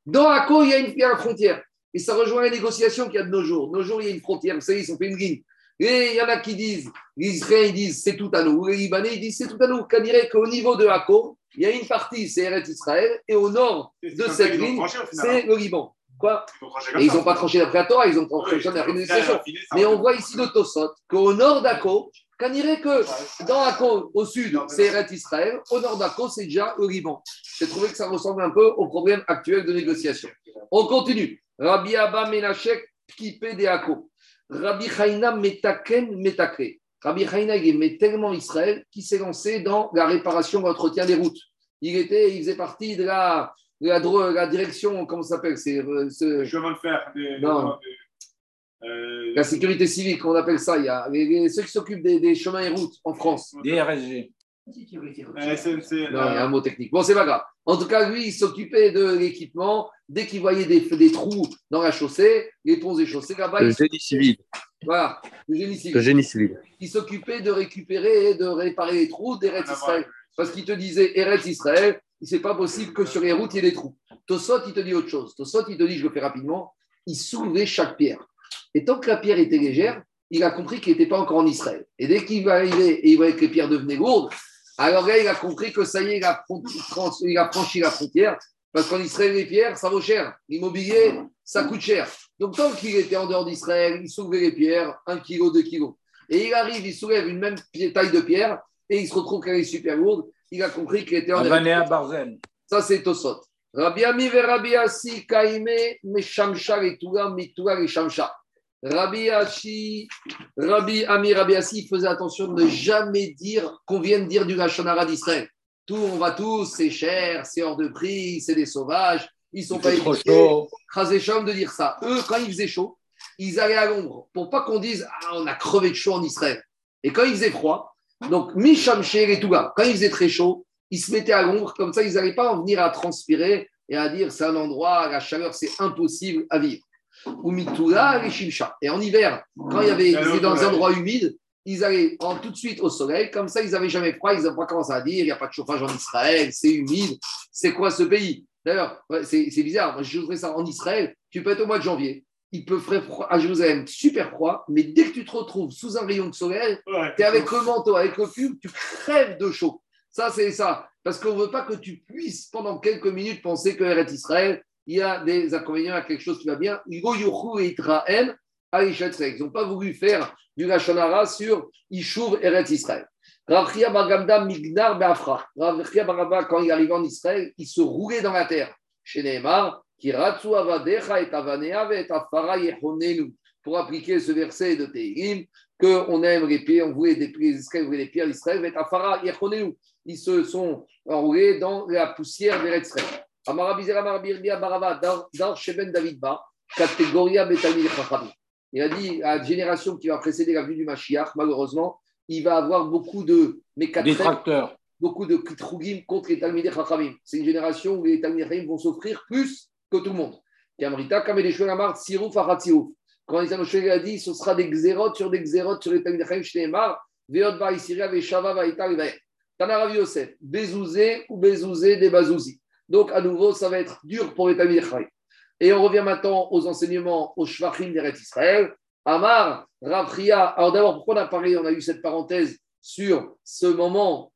Dans Akko, il y a une, frontière. Et ça rejoint les négociations qu'il y a de nos jours. Nos jours, il y a une frontière. Vous savez, ils ont fait une ligne. Et il y en a qui disent, les Israéliens disent c'est tout à nous, les Libanais disent c'est tout à nous. Qu'on dirait qu'au niveau de Hako, il y a une partie, c'est Eretz Israël, et au nord de cette ligne, c'est le Liban. Quoi Et ils n'ont pas tranché d'après la Torah, ils ont tranché d'après la négociation. Mais on voit ici Tosot qu'au nord d'Ako, qu'on dirait que dans Ako, au sud, c'est Eretz Israël, au nord d'Ako, c'est déjà le Liban. J'ai trouvé que ça ressemble un peu au problème actuel de négociation. On continue. Rabbi Abba Menachek, Kipé de Ako. Rabbi Chaina Metaken Metakre. Rabbi Chaina, il aimait tellement Israël qu'il s'est lancé dans la réparation et l'entretien des routes. Il, était, il faisait partie de la, de la, de la direction, comment ça s'appelle c'est, euh, ce... Chemin de fer. Des, non. La sécurité civile, qu'on appelle ça. Il y a les, les, ceux qui s'occupent des, des, chemins et routes en France. DRSG. SNC. Non, il y a un mot technique. Bon, c'est pas grave. En tout cas, lui, il s'occupait de l'équipement. Dès qu'il voyait des, des, trous dans la chaussée, les ponts et chaussées, là-bas. Le génie civil. Voilà, le génie civil. Le génie civil. Il s'occupait de récupérer et de réparer les trous d'Eretz Israël. Parce qu'il te disait Eretz Israël, c'est pas possible que sur les routes, il y ait des trous. Tosot, il te dit autre chose. Tosot, il te dit, je le fais rapidement, il soulevait chaque pierre. Et tant que la pierre était légère, il a compris qu'il n'était pas encore en Israël. Et dès qu'il va arriver et il voyait que les pierres devenaient lourdes, alors là, il a compris que ça y est, il a, il a franchi la frontière. Parce qu'en Israël, les pierres, ça vaut cher. L'immobilier, ça coûte cher. Donc, tant qu'il était en dehors d'Israël, il soulevait les pierres, un kilo, deux kilos. Et il arrive, il soulève une même taille de pierre et il se retrouve qu'elle est super lourde. Il a compris qu'il était en dehors. Ça, c'est Tosot. Rabbi Ami Rabbi Asi kaime shamsha. Rabbi Ashi, Rabbi Ami, Rabbi Asi faisait attention de ne jamais dire qu'on vienne dire du Lachonara d'Israël. Tout, on va tous, c'est cher, c'est hors de prix, c'est des sauvages, ils sont pas trop chaud. de dire ça. Eux, quand il faisait chaud, ils allaient à l'ombre pour pas qu'on dise ah, on a crevé de chaud en Israël. Et quand il faisait froid, donc Misham et Touga, quand il faisait très chaud, ils se mettaient à l'ombre, comme ça ils n'allaient pas en venir à transpirer et à dire c'est un endroit, la chaleur, c'est impossible à vivre ou et Shimsha. Et en hiver, quand il y avait, ils étaient dans un endroit humide, ils allaient en, tout de suite au soleil, comme ça ils n'avaient jamais froid, ils n'avaient pas commencé à dire il n'y a pas de chauffage en Israël, c'est humide, c'est quoi ce pays? D'ailleurs, c'est bizarre, moi je voudrais ça en Israël, tu peux être au mois de janvier, il peut faire froid à Jérusalem, super froid, mais dès que tu te retrouves sous un rayon de soleil, tu es avec le manteau, avec le pull, tu crèves de chaud. Ça, c'est ça. Parce qu'on ne veut pas que tu puisses, pendant quelques minutes, penser que est Israël, il y a des inconvénients à quelque chose qui va bien. Ils n'ont pas voulu faire du Lachonara sur Ishuv Eretz Israël. Ravchia Bargamda Mignar Be'afra. Ravchia Bargamda, quand il arrivait en Israël, il se roulait dans la terre. Chez Neymar, Kiratsu Avadecha et Avanea et Afara Yehonenu. Pour appliquer ce verset de Tehillim, qu'on aime les pieds, on voulait des pieds d'Israël, on voulait les pieds d'Israël, et Afara Yehonenu. Ils se sont enroulés dans la poussière d'Eretz Israël. Il a dit à la génération qui va précéder la vue du Mashiach, malheureusement, il va avoir beaucoup de détracteurs, beaucoup de kitrougim contre les Talmidei Chachamim. C'est une génération où les Talmidei Chachamim vont s'offrir plus que tout le monde. Quand les a dit, ce sera des xérotes sur des xérotes sur les Talmidei Chachamim, Shneemar, Veot Vaïsiria, Veshava Vaïta, Tanarav Yosef, Bezouzé ou Bezouzé des Bazouzi. Donc, à nouveau, ça va être dur pour les Talmud Et on revient maintenant aux enseignements, aux Shvachim d'Eretz Israël. Amar, Rafria. Alors d'abord, pourquoi on a parlé, on a eu cette parenthèse sur ce moment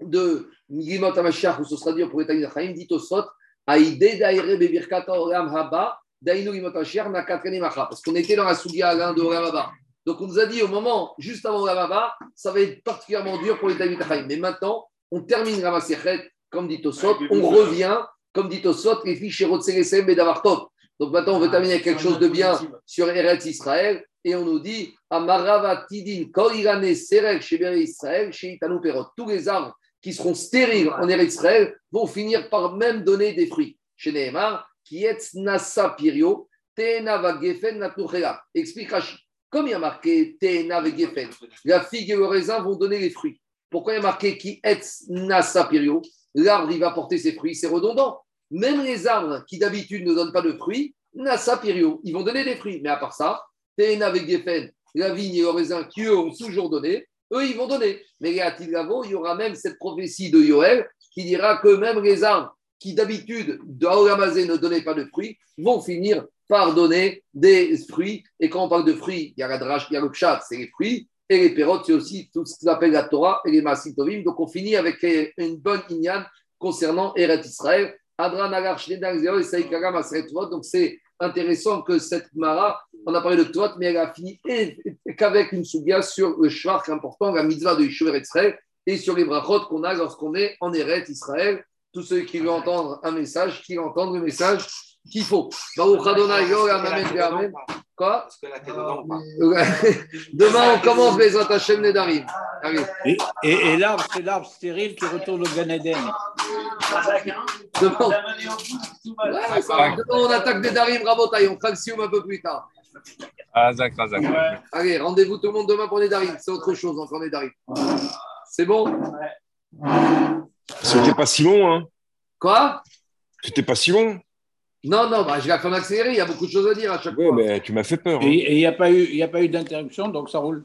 de Migimot Amashiach, où ce sera dur pour les Chaim, dit au Sot, Aïdé Daire Bebirkata Olam Haba, Dainu Gimot Amashiach, Nakatreni Macha. Parce qu'on était dans la l'un de Olam Haba. Donc on nous a dit au moment, juste avant Olam Haba, ça va être particulièrement dur pour Talmud Chaim. Mais maintenant, on termine Ramasechet, comme dit au Sot, on revient, comme dit au Sot, les fiches Rotselesem et Davartov. Donc maintenant, on veut terminer avec quelque chose de bien sur Eretz Israël. Et on nous dit, Amarava Tidin, Korigane Serek, chez Israël, Perot. Tous les arbres qui seront stériles en Eretz Israël vont finir par même donner des fruits. Chez Nehemar, qui est Nasa Pirio. Explique Rashi. Comme il y a marqué la figue et le raisin vont donner les fruits. Pourquoi il y a marqué qui est Nasa Pirio? L'arbre, il va porter ses fruits, c'est redondant. Même les arbres qui d'habitude ne donnent pas de fruits, Nasa Pirio, ils vont donner des fruits. Mais à part ça, Tena Vagefen, la vigne et le raisin qui eux ont toujours donné, eux, ils vont donner. Mais à Tilgavo, il y aura même cette prophétie de Yoel qui dira que même les arbres qui d'habitude, dans ne donnaient pas de fruits, vont finir par donner des fruits. Et quand on parle de fruits, il y a la drache, il y a le chat, c'est les fruits. Et les pérotes, c'est aussi tout ce qu'on appelle la Torah et les Masitovim. Donc on finit avec une bonne ignan concernant Eret Israël. Donc c'est intéressant que cette Mara, on a parlé de Toit, mais elle a fini qu'avec une souga sur le Shvar, important, la mitzvah de Yishuv Israël, et sur les brachot qu'on a lorsqu'on est en Eret Israël. Tous ceux qui veulent entendre un message, qui entendent le message qu'il faut. Quoi Demain, on commence les Atachem Nedarim. Et, et, et l'arbre, c'est l'arbre stérile qui retourne au Gan Eden. Demain, demain, on attaque Nedarim, Rabotai. On le un peu plus tard. Razak, Razak. Allez, rendez-vous tout le monde demain pour Nedarim. C'est autre chose encore Nedarim. C'est bon? C'était pas si long, hein Quoi? C'était pas si long. Non, non, bah, je vais faire accélérer, il y a beaucoup de choses à dire à chaque fois. mais tu m'as fait peur. Hein. Et il n'y a pas eu, y a pas eu d'interruption, donc ça roule.